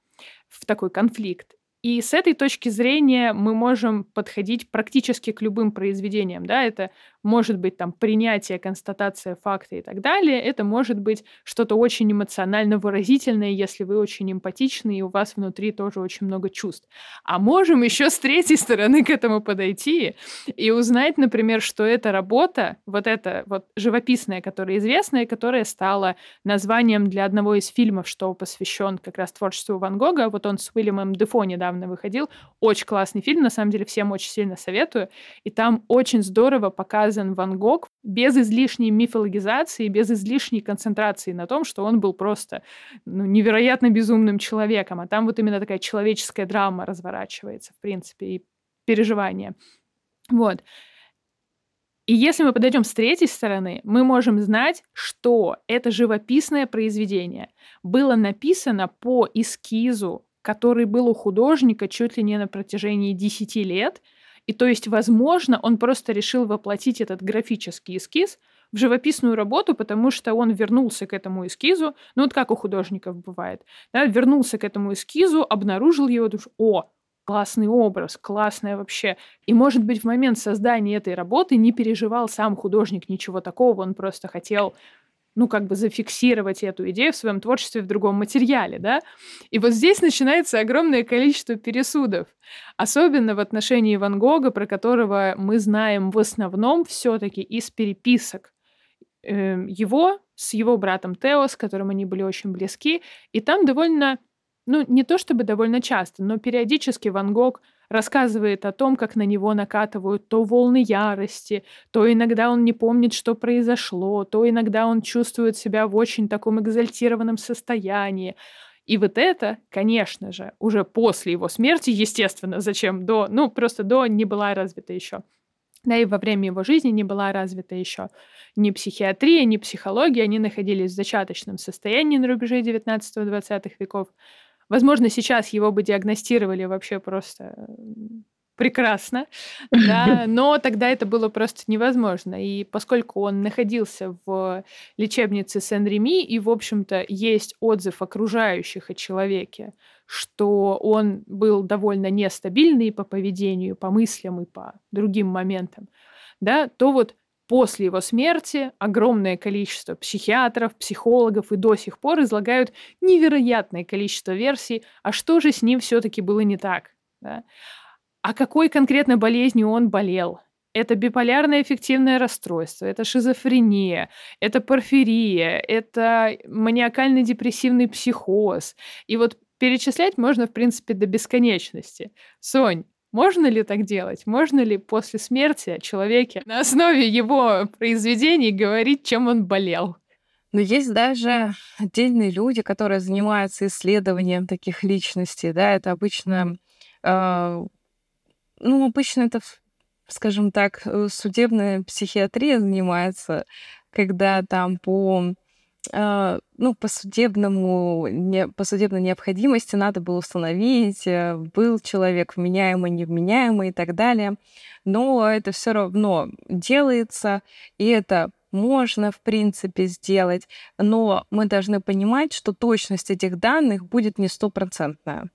в такой конфликт. И с этой точки зрения мы можем подходить практически к любым произведениям. Да? Это может быть там принятие, констатация факта и так далее. Это может быть что-то очень эмоционально выразительное, если вы очень эмпатичны, и у вас внутри тоже очень много чувств. А можем еще с третьей стороны к этому подойти и узнать, например, что эта работа, вот эта вот живописная, которая известная, которая стала названием для одного из фильмов, что посвящен как раз творчеству Ван Гога. Вот он с Уильямом Дефо недавно выходил. Очень классный фильм, на самом деле всем очень сильно советую. И там очень здорово показан Ван Гог без излишней мифологизации, без излишней концентрации на том, что он был просто ну, невероятно безумным человеком. А там вот именно такая человеческая драма разворачивается, в принципе, и переживания. Вот. И если мы подойдем с третьей стороны, мы можем знать, что это живописное произведение было написано по эскизу, который был у художника чуть ли не на протяжении 10 лет, и то есть, возможно, он просто решил воплотить этот графический эскиз в живописную работу, потому что он вернулся к этому эскизу, ну вот как у художников бывает, да, вернулся к этому эскизу, обнаружил его, душ, о, классный образ, классная вообще. И, может быть, в момент создания этой работы не переживал сам художник ничего такого, он просто хотел ну, как бы зафиксировать эту идею в своем творчестве в другом материале, да? И вот здесь начинается огромное количество пересудов, особенно в отношении Ван Гога, про которого мы знаем в основном все-таки из переписок э, его с его братом Тео, с которым они были очень близки, и там довольно ну, не то чтобы довольно часто, но периодически Ван Гог рассказывает о том, как на него накатывают то волны ярости, то иногда он не помнит, что произошло, то иногда он чувствует себя в очень таком экзальтированном состоянии. И вот это, конечно же, уже после его смерти, естественно, зачем до, ну, просто до не была развита еще. Да и во время его жизни не была развита еще ни психиатрия, ни психология. Они находились в зачаточном состоянии на рубеже 19-20 веков. Возможно, сейчас его бы диагностировали вообще просто прекрасно, да, но тогда это было просто невозможно. И поскольку он находился в лечебнице Сен-Реми, и, в общем-то, есть отзыв окружающих о человеке, что он был довольно нестабильный по поведению, по мыслям и по другим моментам, да, то вот После его смерти огромное количество психиатров, психологов и до сих пор излагают невероятное количество версий, а что же с ним все-таки было не так. Да? А какой конкретно болезнью он болел? Это биполярное эффективное расстройство, это шизофрения, это порфирия, это маниакально-депрессивный психоз. И вот перечислять можно, в принципе, до бесконечности. Сонь, можно ли так делать? Можно ли после смерти о человеке на основе его произведений говорить, чем он болел? Но есть даже отдельные люди, которые занимаются исследованием таких личностей, да, это обычно, э, ну, обычно это, скажем так, э, судебная психиатрия занимается, когда там по ну, по судебному, не, по судебной необходимости надо было установить, э, был человек вменяемый, невменяемый и так далее. Но это все равно делается, и это можно, в принципе, сделать, но мы должны понимать, что точность этих данных будет не стопроцентная.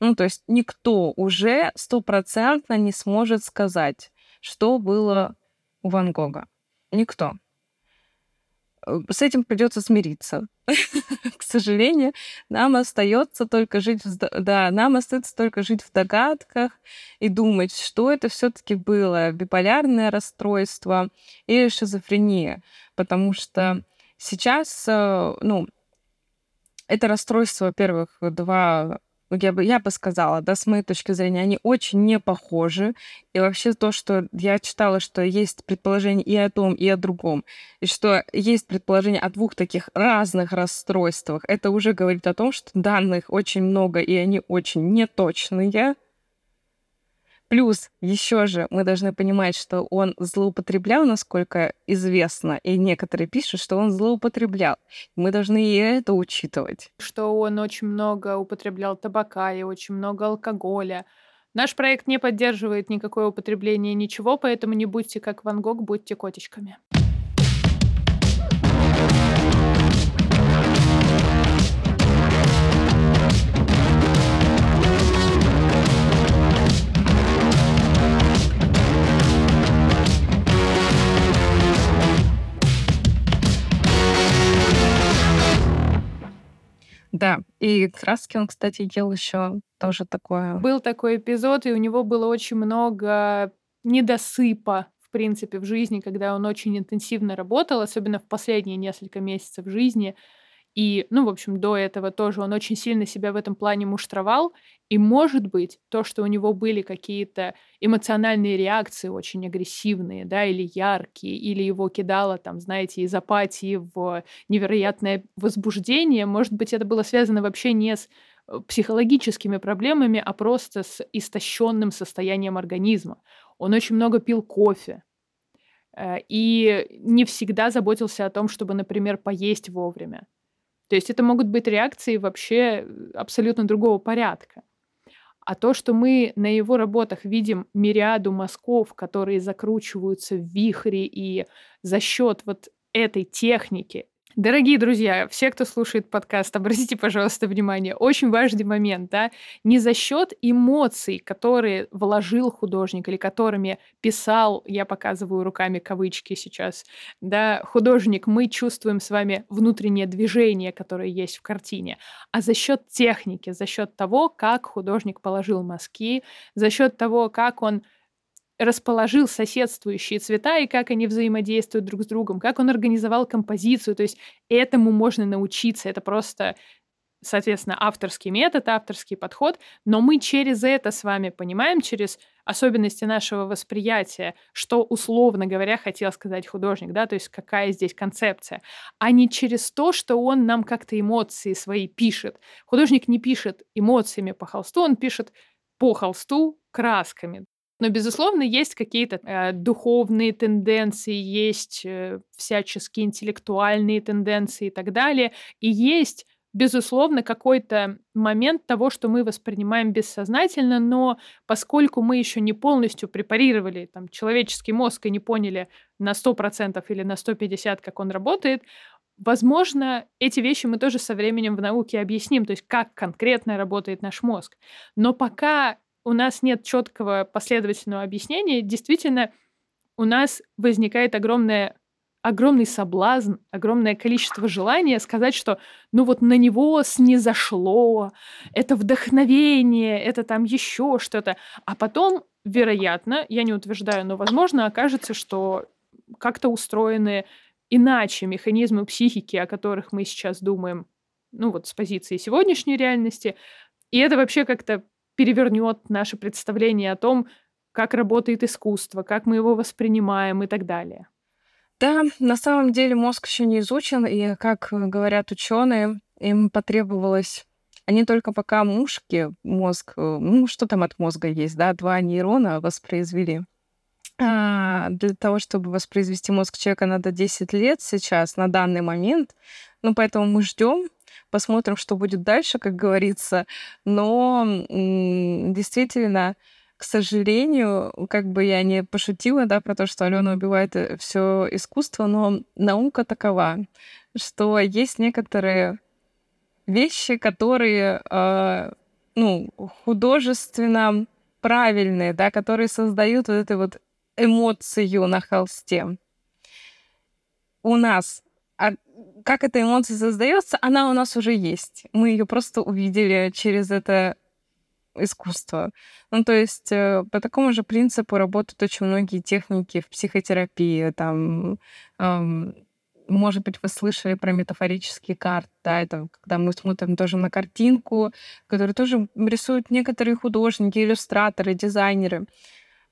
Ну, то есть никто уже стопроцентно не сможет сказать, что было у Ван Гога. Никто. Э, с этим придется смириться. К сожалению, нам остается только жить в, да, нам остается только жить в догадках и думать, что это все-таки было биполярное расстройство или шизофрения, потому что сейчас, э, ну, это расстройство, во-первых, два я бы, я бы сказала, да, с моей точки зрения, они очень не похожи. И вообще то, что я читала, что есть предположение и о том, и о другом, и что есть предположение о двух таких разных расстройствах, это уже говорит о том, что данных очень много, и они очень неточные. Плюс еще же мы должны понимать, что он злоупотреблял, насколько известно, и некоторые пишут, что он злоупотреблял. Мы должны и это учитывать. Что он очень много употреблял табака и очень много алкоголя. Наш проект не поддерживает никакое употребление ничего, поэтому не будьте как Ван Гог, будьте котичками. Да, и краски он, кстати, ел еще тоже такое. Был такой эпизод, и у него было очень много недосыпа, в принципе, в жизни, когда он очень интенсивно работал, особенно в последние несколько месяцев жизни. И, ну, в общем, до этого тоже он очень сильно себя в этом плане муштровал. И, может быть, то, что у него были какие-то эмоциональные реакции очень агрессивные, да, или яркие, или его кидало, там, знаете, из апатии в невероятное возбуждение, может быть, это было связано вообще не с э, психологическими проблемами, а просто с истощенным состоянием организма. Он очень много пил кофе, э, и не всегда заботился о том, чтобы, например, поесть вовремя. То есть это могут быть реакции вообще э, абсолютно другого порядка. А то, что мы на его работах видим мириаду мазков, которые закручиваются в вихре, и за счет вот этой техники Дорогие друзья, все, кто слушает подкаст, обратите, пожалуйста, внимание, очень важный момент, да, не за счет эмоций, которые вложил художник или которыми писал, я показываю руками кавычки сейчас, да, художник, мы чувствуем с вами внутреннее движение, которое есть в картине, а за счет техники, за счет того, как художник положил мазки, за счет того, как он расположил соседствующие цвета и как они взаимодействуют друг с другом, как он организовал композицию. То есть этому можно научиться. Это просто соответственно, авторский метод, авторский подход, но мы через это с вами понимаем, через особенности нашего восприятия, что, условно говоря, хотел сказать художник, да, то есть какая здесь концепция, а не через то, что он нам как-то эмоции свои пишет. Художник не пишет эмоциями по холсту, он пишет по холсту красками. Но, безусловно, есть какие-то э, духовные тенденции, есть э, всяческие интеллектуальные тенденции и так далее. И есть безусловно, какой-то момент того, что мы воспринимаем бессознательно, но поскольку мы еще не полностью препарировали там, человеческий мозг и не поняли на 100% или на 150%, как он работает, возможно, эти вещи мы тоже со временем в науке объясним, то есть как конкретно работает наш мозг. Но пока у нас нет четкого последовательного объяснения, действительно, у нас возникает огромное огромный соблазн, огромное количество желания сказать, что ну вот на него снизошло, это вдохновение, это там еще что-то. А потом, вероятно, я не утверждаю, но возможно окажется, что как-то устроены иначе механизмы психики, о которых мы сейчас думаем, ну вот с позиции сегодняшней реальности, и это вообще как-то перевернет наше представление о том, как работает искусство, как мы его воспринимаем и так далее. Да, на самом деле мозг еще не изучен, и, как говорят ученые, им потребовалось они только пока мушки, мозг, э, ну, что там от мозга есть, да, два нейрона воспроизвели. А, для того, чтобы воспроизвести мозг человека, надо 10 лет сейчас, на данный момент. Ну, поэтому мы ждем, посмотрим, что будет дальше, как говорится. Но действительно, к сожалению, как бы я не пошутила, да, про то, что Алена убивает э, все искусство, но наука такова, что есть некоторые вещи, которые, э, ну, художественно правильные, да, которые создают вот эту вот эмоцию на холсте. У нас как эта эмоция создается, она у нас уже есть. Мы ее просто увидели через это искусства. Ну, то есть э, по такому же принципу работают очень многие техники в психотерапии. Там, эм, может быть, вы слышали про метафорические карты, да, это когда мы смотрим тоже на картинку, которую тоже рисуют некоторые художники, иллюстраторы, дизайнеры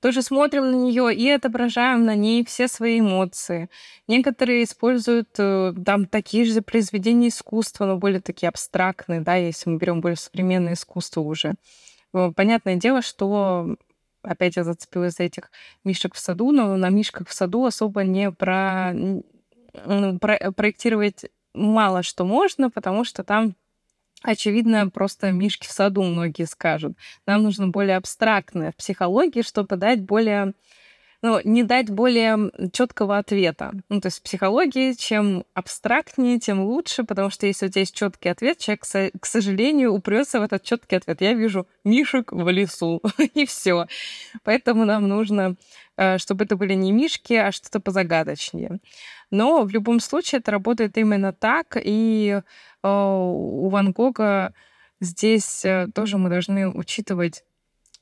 тоже смотрим на нее и отображаем на ней все свои эмоции. Некоторые используют э, там такие же произведения искусства, но более такие абстрактные, да, если мы берем более современное искусство уже. Э, понятное дело, что опять я зацепилась за этих мишек в саду, но на мишках в саду особо не про... про... проектировать мало что можно, потому что там очевидно, просто мишки в саду многие скажут. Нам нужно более абстрактное в психологии, чтобы дать более ну, не дать более четкого ответа. Ну, то есть в психологии чем абстрактнее, тем лучше, потому что если у тебя есть четкий ответ, человек, к сожалению, упрется в этот четкий ответ. Я вижу мишек в лесу, и все. Поэтому нам нужно, э, чтобы это были не мишки, а что-то позагадочнее. Но в любом случае это работает именно так, и э, у Ван Гога здесь э, тоже мы должны учитывать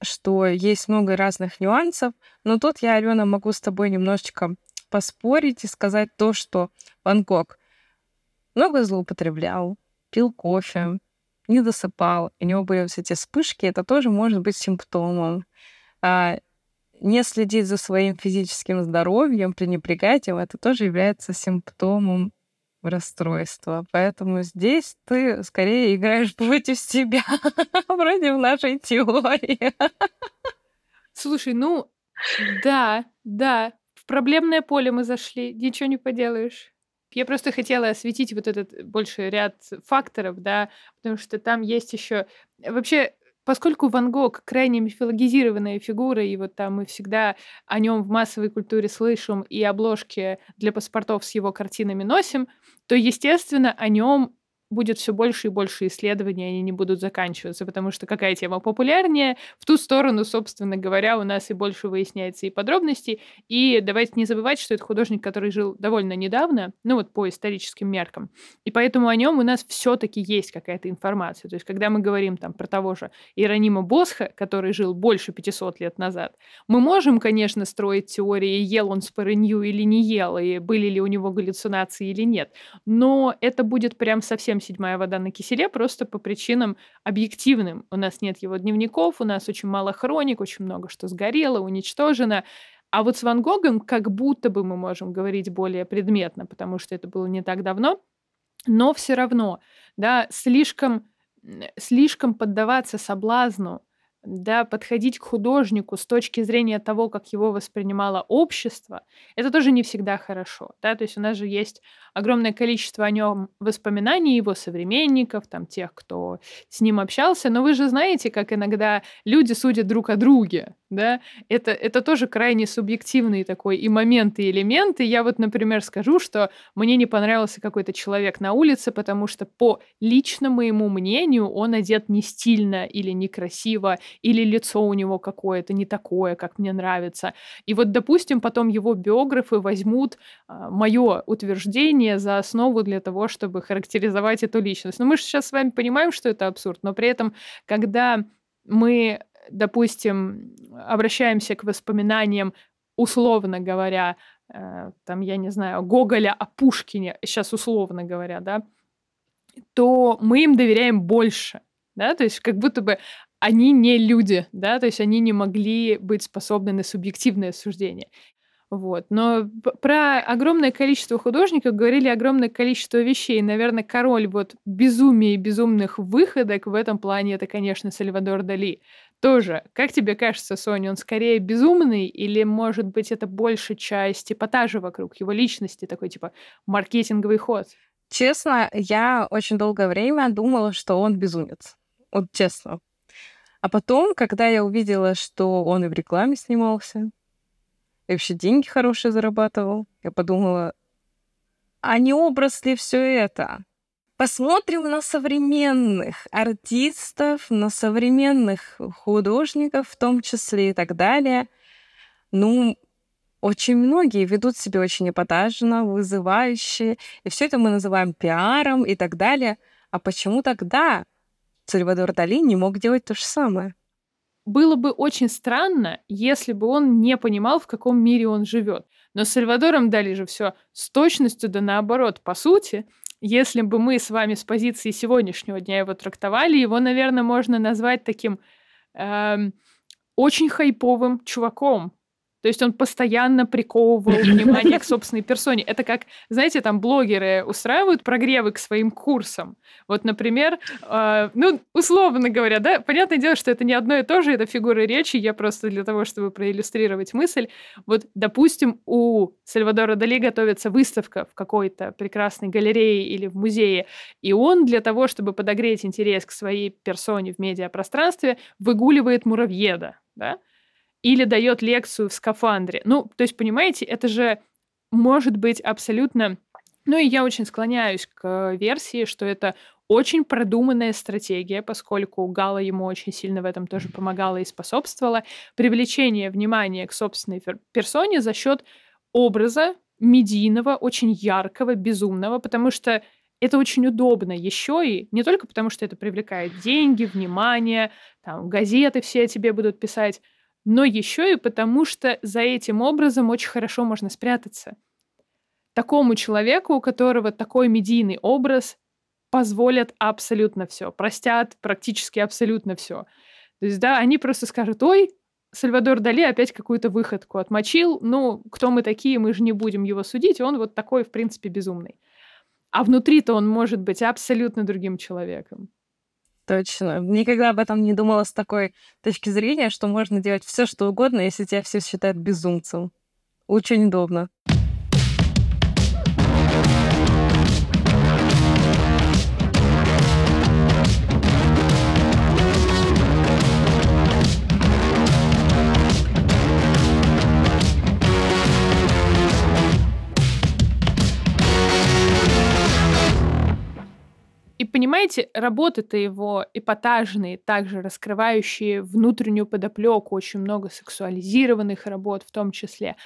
что есть много разных нюансов, но тут я, Алена, могу с тобой немножечко поспорить и сказать то, что Ван Гог много злоупотреблял, пил кофе, не досыпал, у него были все эти вспышки, это тоже может быть симптомом. А не следить за своим физическим здоровьем, пренебрегать им, это тоже является симптомом расстройства. Поэтому здесь ты скорее играешь против себя, против нашей теории. Слушай, ну, да, да, в проблемное поле мы зашли, ничего не поделаешь. Я просто хотела осветить вот этот больше ряд факторов, да, потому что там есть еще... Вообще, Поскольку Ван Гог крайне мифологизированная фигура, и вот там мы всегда о нем в массовой культуре слышим и обложки для паспортов с его картинами носим, то, естественно, о нем будет все больше и больше исследований, они не будут заканчиваться, потому что какая тема популярнее, в ту сторону, собственно говоря, у нас и больше выясняется и подробностей. И давайте не забывать, что это художник, который жил довольно недавно, ну вот по историческим меркам. И поэтому о нем у нас все-таки есть какая-то информация. То есть, когда мы говорим там про того же Иеронима Босха, который жил больше 500 лет назад, мы можем, конечно, строить теории, ел он спорынью или не ел, и были ли у него галлюцинации или нет, но это будет прям совсем совсем седьмая вода на киселе, просто по причинам объективным. У нас нет его дневников, у нас очень мало хроник, очень много что сгорело, уничтожено. А вот с Ван Гогом как будто бы мы можем говорить более предметно, потому что это было не так давно, но все равно, да, слишком, слишком поддаваться соблазну да, подходить к художнику с точки зрения того, как его воспринимало общество, это тоже не всегда хорошо, да, то есть у нас же есть огромное количество о нем воспоминаний его современников, там, тех, кто с ним общался, но вы же знаете, как иногда люди судят друг о друге, да, это, это тоже крайне субъективный такой и моменты, и элементы. Я вот, например, скажу, что мне не понравился какой-то человек на улице, потому что по личному моему мнению он одет не стильно или некрасиво, или лицо у него какое-то не такое, как мне нравится. И вот, допустим, потом его биографы возьмут а, мое утверждение за основу для того, чтобы характеризовать эту личность. Но мы же сейчас с вами понимаем, что это абсурд, но при этом, когда мы, допустим, обращаемся к воспоминаниям, условно говоря, э, там, я не знаю, Гоголя о Пушкине, сейчас условно говоря, да, то мы им доверяем больше, да, то есть как будто бы они не люди, да, то есть они не могли быть способны на субъективное суждение. Вот. Но про огромное количество художников говорили огромное количество вещей. Наверное, король вот безумия и безумных выходок в этом плане это, конечно, Сальвадор Дали. Тоже, как тебе кажется, Соня, он скорее безумный или, может быть, это больше часть эпатажа вокруг его личности, такой типа маркетинговый ход? Честно, я очень долгое время думала, что он безумец. Вот честно. А потом, когда я увидела, что он и в рекламе снимался, и вообще деньги хорошие зарабатывал, я подумала, а не образ ли все это? Посмотрим на современных артистов, на современных художников в том числе и так далее. Ну, очень многие ведут себя очень эпатажно, вызывающе, и все это мы называем пиаром и так далее. А почему тогда Сальвадор Дали не мог делать то же самое. Было бы очень странно, если бы он не понимал, в каком мире он живет. Но с Сальвадором Дали же все с точностью да наоборот. По сути, если бы мы с вами с позиции сегодняшнего дня его трактовали, его, наверное, можно назвать таким эм, очень хайповым чуваком, то есть он постоянно приковывал внимание к собственной персоне. Это как, знаете, там блогеры устраивают прогревы к своим курсам. Вот, например, э, ну, условно говоря, да, понятное дело, что это не одно и то же, это фигуры речи, я просто для того, чтобы проиллюстрировать мысль. Вот, допустим, у Сальвадора Дали готовится выставка в какой-то прекрасной галерее или в музее, и он для того, чтобы подогреть интерес к своей персоне в медиапространстве, выгуливает муравьеда, да, или дает лекцию в скафандре. Ну, то есть, понимаете, это же может быть абсолютно... Ну и я очень склоняюсь к версии, что это очень продуманная стратегия, поскольку Гала ему очень сильно в этом тоже помогала и способствовала, привлечение внимания к собственной персоне за счет образа медийного, очень яркого, безумного, потому что это очень удобно еще и не только потому, что это привлекает деньги, внимание, там газеты все о тебе будут писать, но еще и потому, что за этим образом очень хорошо можно спрятаться. Такому человеку, у которого такой медийный образ, позволят абсолютно все, простят практически абсолютно все. То есть, да, они просто скажут, ой, Сальвадор Дали опять какую-то выходку отмочил, ну, кто мы такие, мы же не будем его судить, он вот такой, в принципе, безумный. А внутри-то он может быть абсолютно другим человеком. Точно. Никогда об этом не думала с такой точки зрения, что можно делать все, что угодно, если тебя все считают безумцем. Очень удобно. Понимаете, работы-то его эпатажные, также раскрывающие внутреннюю подоплеку, очень много сексуализированных работ в том числе,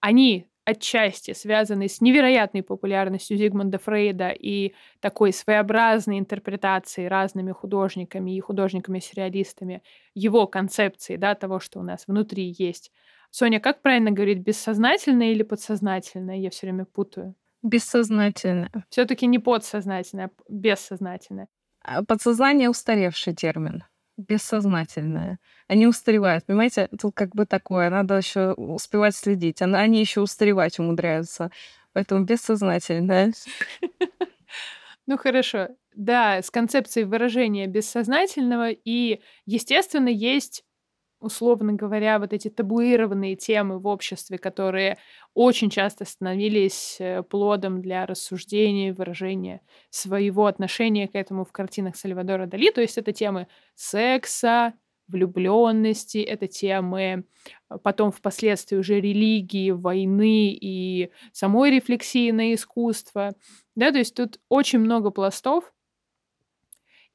они отчасти связаны с невероятной популярностью Зигмунда Фрейда и такой своеобразной интерпретацией разными художниками и художниками-сюрреалистами его концепции, да, того, что у нас внутри есть. Соня, как правильно говорить, бессознательно или подсознательно? Я все время путаю. Бессознательное. Все-таки не подсознательное, а бессознательное. А подсознание устаревший термин. Бессознательное. Они устаревают. Понимаете, тут как бы такое. Надо еще успевать следить. Они еще устаревать умудряются. Поэтому бессознательное. Ну хорошо. Да, с концепцией выражения бессознательного. И, естественно, есть условно говоря, вот эти табуированные темы в обществе, которые очень часто становились э, плодом для рассуждения, выражения своего отношения к этому в картинах Сальвадора Дали. То есть это темы секса, влюбленности, это темы э, потом впоследствии уже религии, войны и самой рефлексии на искусство. Да, то есть тут очень много пластов,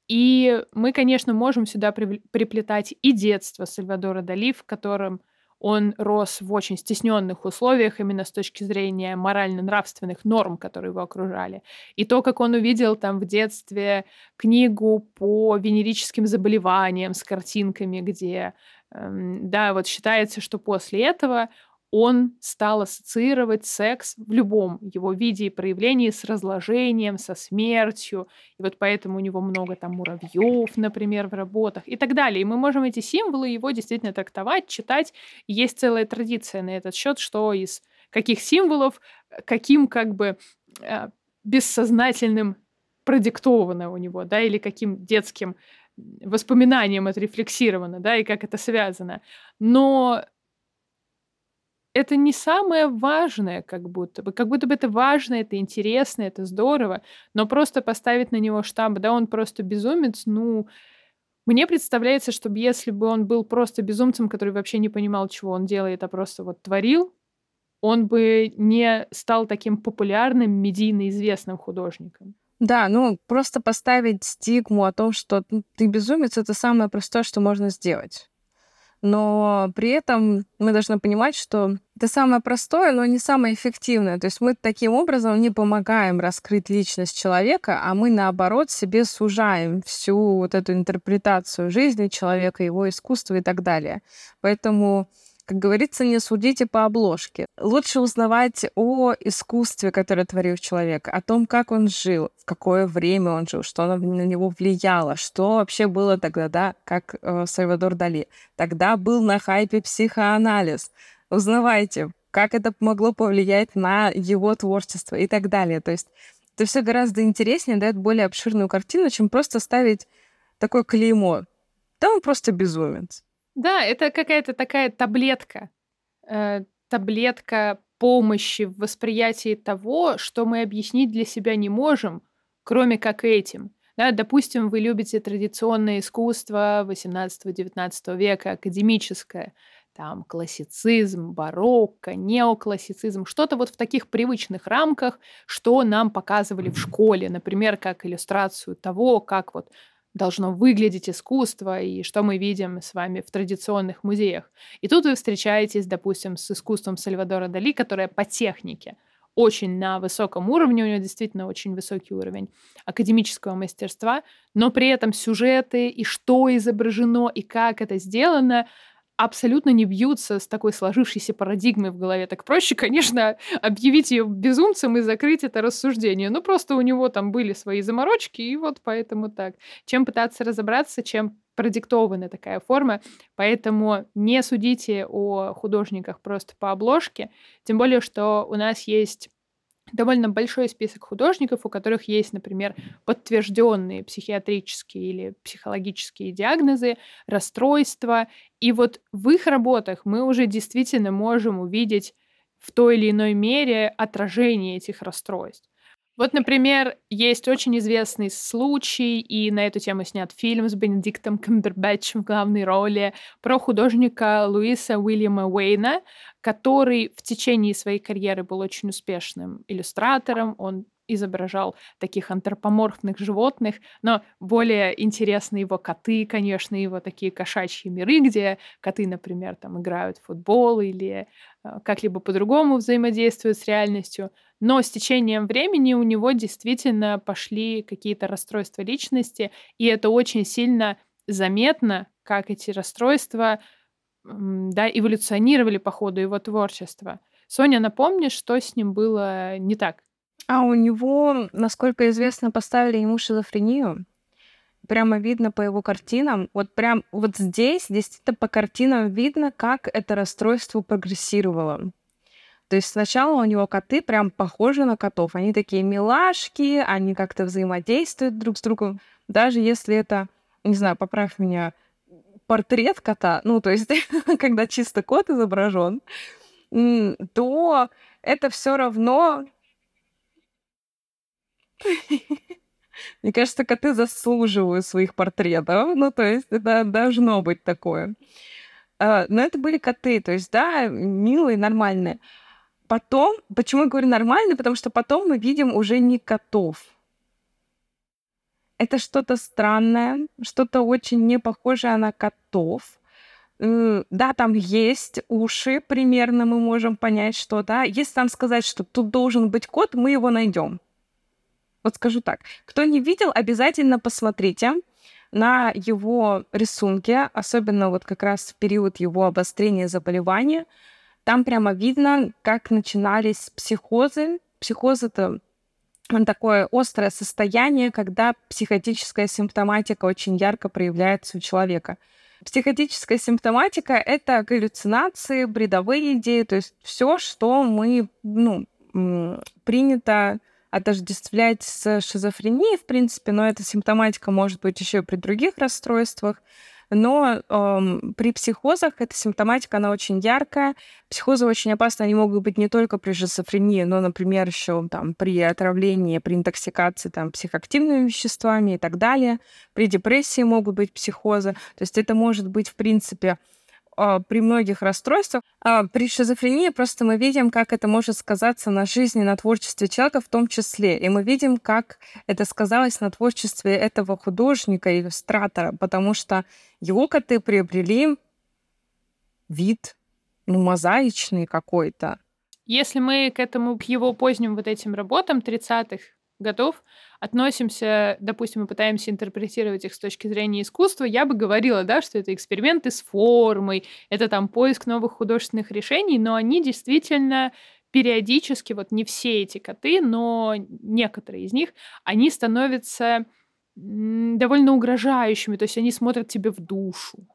и мы, конечно, можем сюда приплетать и детство Сальвадора Дали, в котором он рос в очень стесненных условиях именно с точки зрения морально-нравственных норм, которые его окружали. И то, как он увидел там в детстве книгу по венерическим заболеваниям с картинками, где, эм, да, вот считается, что после этого он стал ассоциировать секс в любом его виде и проявлении с разложением, со смертью. И вот поэтому у него много там муравьев, например, в работах и так далее. И мы можем эти символы его действительно трактовать, читать. Есть целая традиция на этот счет, что из каких символов, каким как бы э, бессознательным продиктовано у него, да, или каким детским воспоминанием отрефлексировано, да, и как это связано. Но это не самое важное, как будто бы. Как будто бы это важно, это интересно, это здорово, но просто поставить на него штамп, да, он просто безумец, ну, мне представляется, что если бы он был просто безумцем, который вообще не понимал, чего он делает, а просто вот творил, он бы не стал таким популярным, медийно известным художником. Да, ну просто поставить стигму о том, что ты безумец, это самое простое, что можно сделать но при этом мы должны понимать, что это самое простое, но не самое эффективное. То есть мы таким образом не помогаем раскрыть личность человека, а мы, наоборот, себе сужаем всю вот эту интерпретацию жизни человека, его искусства и так далее. Поэтому как говорится, не судите по обложке. Лучше узнавать о искусстве, которое творил человек, о том, как он жил, в какое время он жил, что на него влияло, что вообще было тогда, да, как э, Сальвадор Дали. Тогда был на хайпе психоанализ. Узнавайте, как это могло повлиять на его творчество и так далее. То есть это все гораздо интереснее, дает более обширную картину, чем просто ставить такое клеймо. Да он просто безумец. Да, это какая-то такая таблетка. Э, таблетка помощи в восприятии того, что мы объяснить для себя не можем, кроме как этим. Да, допустим, вы любите традиционное искусство 18-19 века, академическое, там классицизм, барокко, неоклассицизм, что-то вот в таких привычных рамках, что нам показывали в школе, например, как иллюстрацию того, как вот должно выглядеть искусство и что мы видим с вами в традиционных музеях. И тут вы встречаетесь, допустим, с искусством Сальвадора Дали, которое по технике очень на высоком уровне, у него действительно очень высокий уровень академического мастерства, но при этом сюжеты и что изображено и как это сделано абсолютно не бьются с такой сложившейся парадигмой в голове. Так проще, конечно, объявить ее безумцем и закрыть это рассуждение. Ну, просто у него там были свои заморочки, и вот поэтому так. Чем пытаться разобраться, чем продиктована такая форма, поэтому не судите о художниках просто по обложке, тем более, что у нас есть довольно большой список художников, у которых есть, например, подтвержденные психиатрические или психологические диагнозы, расстройства. И вот в их работах мы уже действительно можем увидеть в той или иной мере отражение этих расстройств. Вот, например, есть очень известный случай, и на эту тему снят фильм с Бенедиктом Камбербэтчем в главной роли про художника Луиса Уильяма Уэйна, который в течение своей карьеры был очень успешным иллюстратором. Он изображал таких антропоморфных животных, но более интересны его коты, конечно, его такие кошачьи миры, где коты, например, там играют в футбол или э, как-либо по-другому взаимодействуют с реальностью. Но с течением времени у него действительно пошли какие-то расстройства личности, и это очень сильно заметно, как эти расстройства да, эволюционировали по ходу его творчества. Соня, напомни, что с ним было не так? А у него, насколько известно, поставили ему шизофрению. Прямо видно по его картинам. Вот прям вот здесь действительно по картинам видно, как это расстройство прогрессировало. То есть сначала у него коты прям похожи на котов. Они такие милашки, они как-то взаимодействуют друг с другом. Даже если это, не знаю, поправь меня, портрет кота, ну, то есть, когда чисто кот изображен, то это все равно мне кажется, коты заслуживают своих портретов. Ну, то есть это должно быть такое. А, но это были коты, то есть, да, милые, нормальные. Потом, почему я говорю нормальные? Потому что потом мы видим уже не котов. Это что-то странное, что-то очень не похожее на котов. Да, там есть уши, примерно мы можем понять, что, да. Если там сказать, что тут должен быть кот, мы его найдем. Вот скажу так. Кто не видел, обязательно посмотрите на его рисунки, особенно вот как раз в период его обострения заболевания. Там прямо видно, как начинались психозы. Психоз — это такое острое состояние, когда психотическая симптоматика очень ярко проявляется у человека. Психотическая симптоматика — это галлюцинации, бредовые идеи, то есть все, что мы, ну, принято отождествлять с шизофренией, в принципе, но эта симптоматика может быть еще и при других расстройствах. Но эм, при психозах эта симптоматика, она очень яркая. Психозы очень опасны, они могут быть не только при шизофрении, но, например, еще там, при отравлении, при интоксикации там, психоактивными веществами и так далее. При депрессии могут быть психозы. То есть это может быть, в принципе, при многих расстройствах. А при шизофрении просто мы видим, как это может сказаться на жизни, на творчестве человека в том числе. И мы видим, как это сказалось на творчестве этого художника, иллюстратора, потому что его коты приобрели вид ну, мозаичный какой-то. Если мы к этому, к его поздним вот этим работам 30-х годов относимся, допустим, мы пытаемся интерпретировать их с точки зрения искусства, я бы говорила, да, что это эксперименты с формой, это там поиск новых художественных решений, но они действительно периодически, вот не все эти коты, но некоторые из них, они становятся довольно угрожающими, то есть они смотрят тебе в душу,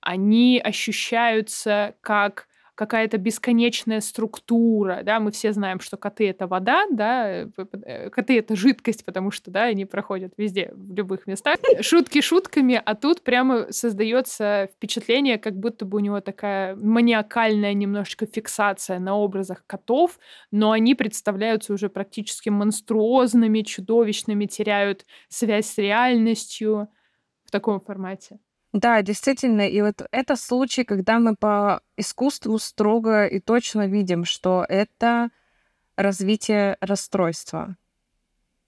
они ощущаются как какая-то бесконечная структура, да, мы все знаем, что коты — это вода, да, э, коты — это жидкость, потому что, да, они проходят везде, в любых местах. Шутки шутками, а тут прямо создается впечатление, как будто бы у него такая маниакальная немножечко фиксация на образах котов, но они представляются уже практически монструозными, чудовищными, теряют связь с реальностью в таком формате. Да, действительно, и вот это случай, когда мы по искусству строго и точно видим, что это развитие расстройства.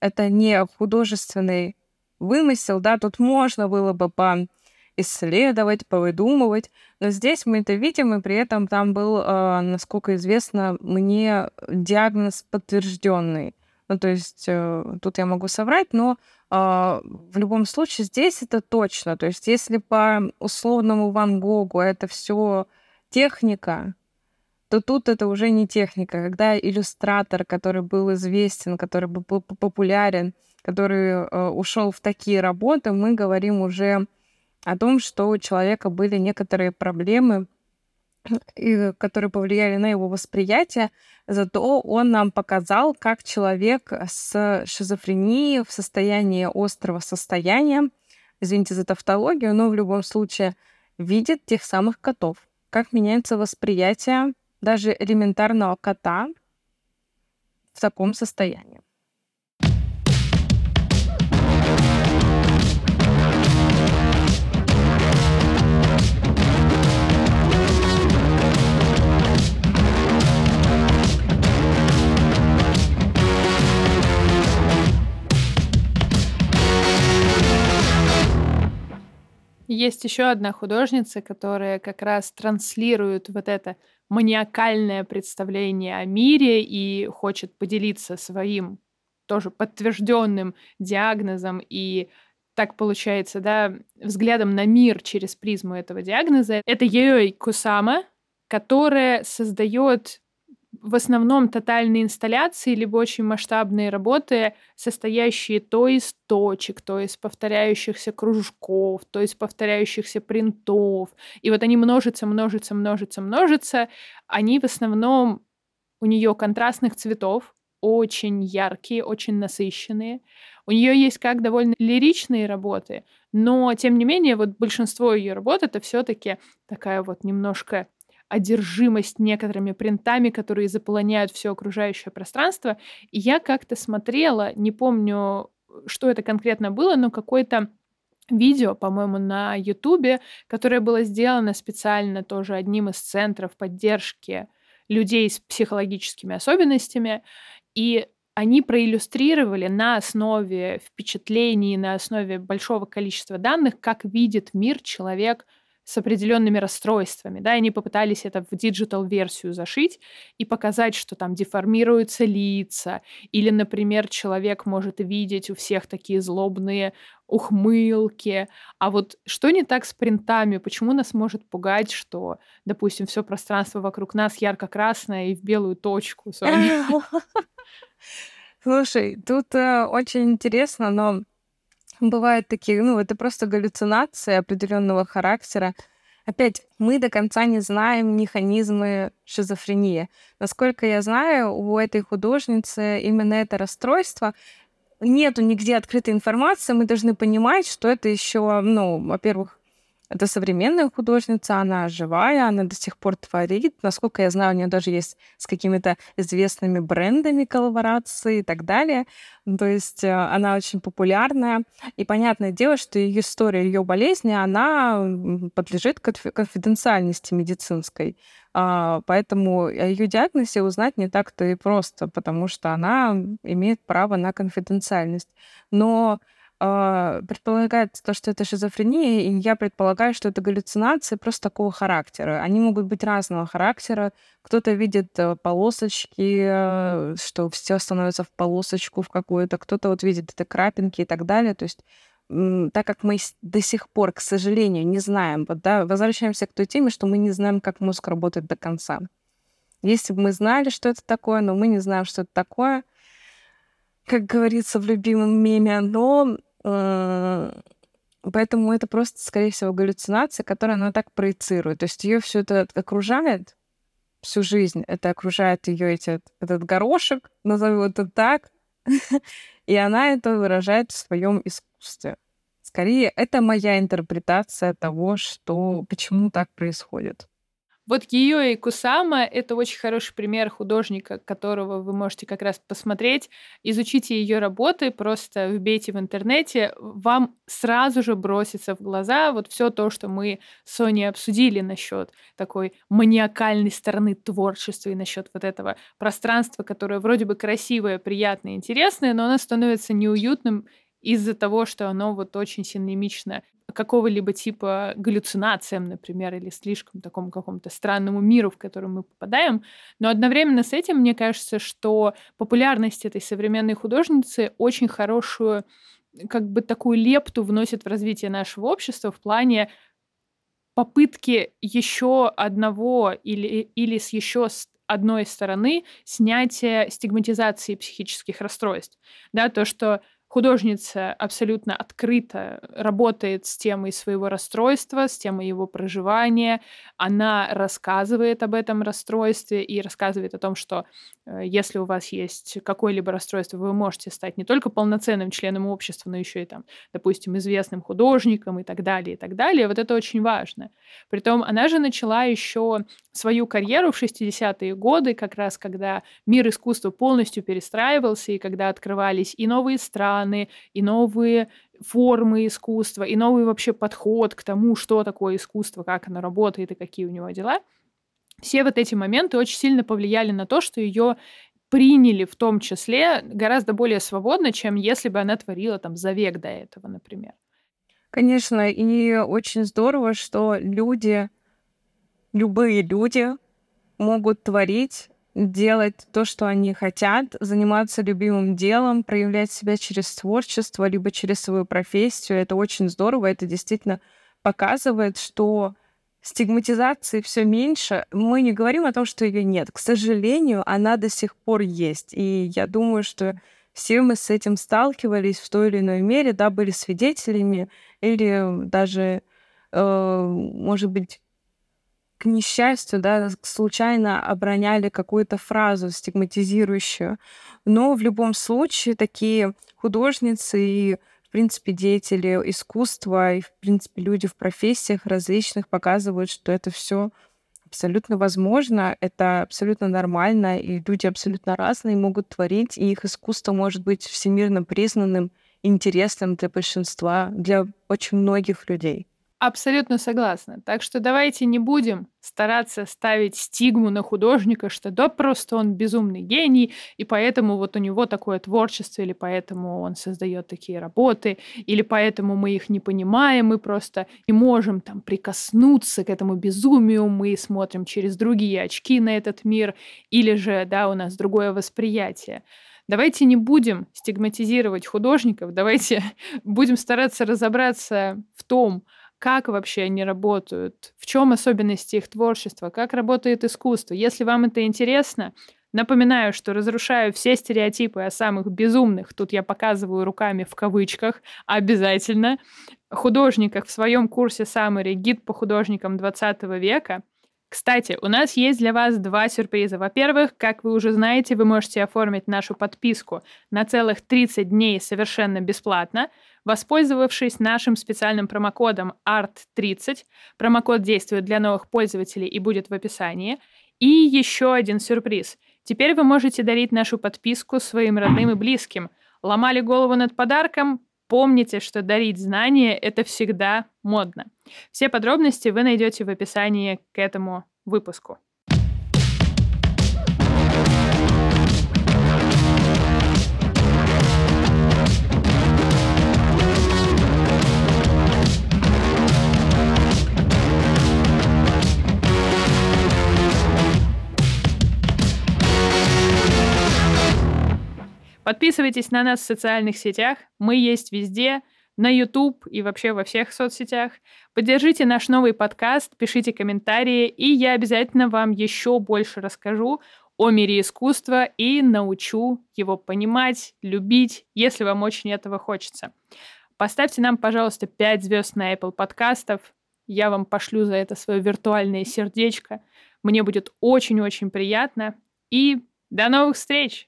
Это не художественный вымысел, да, тут можно было бы поисследовать, повыдумывать, но здесь мы это видим, и при этом там был, э, насколько известно, мне диагноз подтвержденный. Ну, то есть э, тут я могу соврать, но а, в любом случае здесь это точно. То есть если по условному Ван Гогу это все техника, то тут это уже не техника. Когда иллюстратор, который был известен, который был популярен, который э, ушел в такие работы, мы говорим уже о том, что у человека были некоторые проблемы, и, которые повлияли на его восприятие, зато он нам показал, как человек с шизофренией в состоянии острого состояния, извините за тавтологию, но в любом случае видит тех самых котов, как меняется восприятие даже элементарного кота в таком состоянии. Есть еще одна художница, которая как раз транслирует вот это маниакальное представление о мире и хочет поделиться своим тоже подтвержденным диагнозом и так получается, да, взглядом на мир через призму этого диагноза. Это Йой Кусама, которая создает в основном тотальные инсталляции, либо очень масштабные работы, состоящие то из точек, то из повторяющихся кружков, то из повторяющихся принтов. И вот они множатся, множатся, множатся, множатся. Они в основном у нее контрастных цветов, очень яркие, очень насыщенные. У нее есть как довольно лиричные работы, но тем не менее вот большинство ее работ это все-таки такая вот немножко одержимость некоторыми принтами, которые заполоняют все окружающее пространство. И я как-то смотрела, не помню, что это конкретно было, но какой-то видео, по-моему, на Ютубе, которое было сделано специально тоже одним из центров поддержки людей с психологическими особенностями. И они проиллюстрировали на основе впечатлений, на основе большого количества данных, как видит мир человек – с определенными расстройствами, да, и они попытались это в digital-версию зашить и показать, что там деформируются лица, или, например, человек может видеть у всех такие злобные ухмылки. А вот что не так с принтами? Почему нас может пугать, что, допустим, все пространство вокруг нас ярко-красное и в белую точку? Слушай, тут э, очень интересно, но Бывают такие, ну, это просто галлюцинации определенного характера. Опять, мы до конца не знаем механизмы шизофрении. Насколько я знаю, у этой художницы именно это расстройство нету нигде открытой информации, мы должны понимать, что это еще, ну, во-первых, это современная художница, она живая, она до сих пор творит. Насколько я знаю, у нее даже есть с какими-то известными брендами коллаборации и так далее. То есть э, она очень популярная. И понятное дело, что ее история, ее болезни, она подлежит конфиденциальности медицинской. А, поэтому о ее диагнозе узнать не так-то и просто, потому что она имеет право на конфиденциальность. Но предполагается то, что это шизофрения, и я предполагаю, что это галлюцинации просто такого характера. Они могут быть разного характера. Кто-то видит э, полосочки, э, что все становится в полосочку в какую-то, кто-то вот видит это крапинки и так далее. То есть так как мы до сих пор, к сожалению, не знаем, вот, да, возвращаемся к той теме, что мы не знаем, как мозг работает до конца. Если бы мы знали, что это такое, но мы не знаем, что это такое, как говорится в любимом меме, но поэтому это просто, скорее всего, галлюцинация, которая она так проецирует. То есть ее все это окружает всю жизнь. Это окружает ее эти, этот горошек, назовем это так, и она это выражает в своем искусстве. Скорее, это моя интерпретация того, что почему так происходит. Вот ее и Кусама — это очень хороший пример художника, которого вы можете как раз посмотреть. Изучите ее работы, просто вбейте в интернете, вам сразу же бросится в глаза вот все то, что мы с Соней обсудили насчет такой маниакальной стороны творчества и насчет вот этого пространства, которое вроде бы красивое, приятное, интересное, но оно становится неуютным из-за того, что оно вот очень синемично какого-либо типа галлюцинациям, например, или слишком такому какому-то странному миру, в который мы попадаем. Но одновременно с этим мне кажется, что популярность этой современной художницы очень хорошую как бы такую лепту вносит в развитие нашего общества в плане попытки еще одного или, или с еще одной стороны снятия стигматизации психических расстройств. Да, то, что Художница абсолютно открыто работает с темой своего расстройства, с темой его проживания. Она рассказывает об этом расстройстве и рассказывает о том, что если у вас есть какое-либо расстройство, вы можете стать не только полноценным членом общества, но еще и там, допустим, известным художником и так далее, и так далее. Вот это очень важно. Притом она же начала еще свою карьеру в 60-е годы, как раз когда мир искусства полностью перестраивался, и когда открывались и новые страны, и новые формы искусства, и новый вообще подход к тому, что такое искусство, как оно работает и какие у него дела. Все вот эти моменты очень сильно повлияли на то, что ее приняли в том числе гораздо более свободно, чем если бы она творила там за век до этого, например. Конечно, и очень здорово, что люди, любые люди могут творить делать то, что они хотят, заниматься любимым делом, проявлять себя через творчество, либо через свою профессию. Это очень здорово, это действительно показывает, что стигматизации все меньше. Мы не говорим о том, что ее нет. К сожалению, она до сих пор есть. И я думаю, что все мы с этим сталкивались в той или иной мере, да, были свидетелями или даже, э, может быть, к несчастью, да, случайно оброняли какую-то фразу стигматизирующую. Но в любом случае такие художницы и в принципе, деятели искусства и, в принципе, люди в профессиях различных показывают, что это все абсолютно возможно, это абсолютно нормально, и люди абсолютно разные могут творить, и их искусство может быть всемирно признанным, интересным для большинства, для очень многих людей. Абсолютно согласна. Так что давайте не будем стараться ставить стигму на художника, что да, просто он безумный гений, и поэтому вот у него такое творчество, или поэтому он создает такие работы, или поэтому мы их не понимаем, мы просто не можем там прикоснуться к этому безумию, мы смотрим через другие очки на этот мир, или же, да, у нас другое восприятие. Давайте не будем стигматизировать художников, давайте будем стараться разобраться в том, как вообще они работают, в чем особенности их творчества, как работает искусство. Если вам это интересно, напоминаю, что разрушаю все стереотипы о самых безумных, тут я показываю руками в кавычках, обязательно, художниках в своем курсе Summary «Гид по художникам 20 века», кстати, у нас есть для вас два сюрприза. Во-первых, как вы уже знаете, вы можете оформить нашу подписку на целых 30 дней совершенно бесплатно воспользовавшись нашим специальным промокодом ART30. Промокод действует для новых пользователей и будет в описании. И еще один сюрприз. Теперь вы можете дарить нашу подписку своим родным и близким. Ломали голову над подарком? Помните, что дарить знания — это всегда модно. Все подробности вы найдете в описании к этому выпуску. Подписывайтесь на нас в социальных сетях. Мы есть везде. На YouTube и вообще во всех соцсетях. Поддержите наш новый подкаст, пишите комментарии, и я обязательно вам еще больше расскажу о мире искусства и научу его понимать, любить, если вам очень этого хочется. Поставьте нам, пожалуйста, 5 звезд на Apple подкастов. Я вам пошлю за это свое виртуальное сердечко. Мне будет очень-очень приятно. И до новых встреч!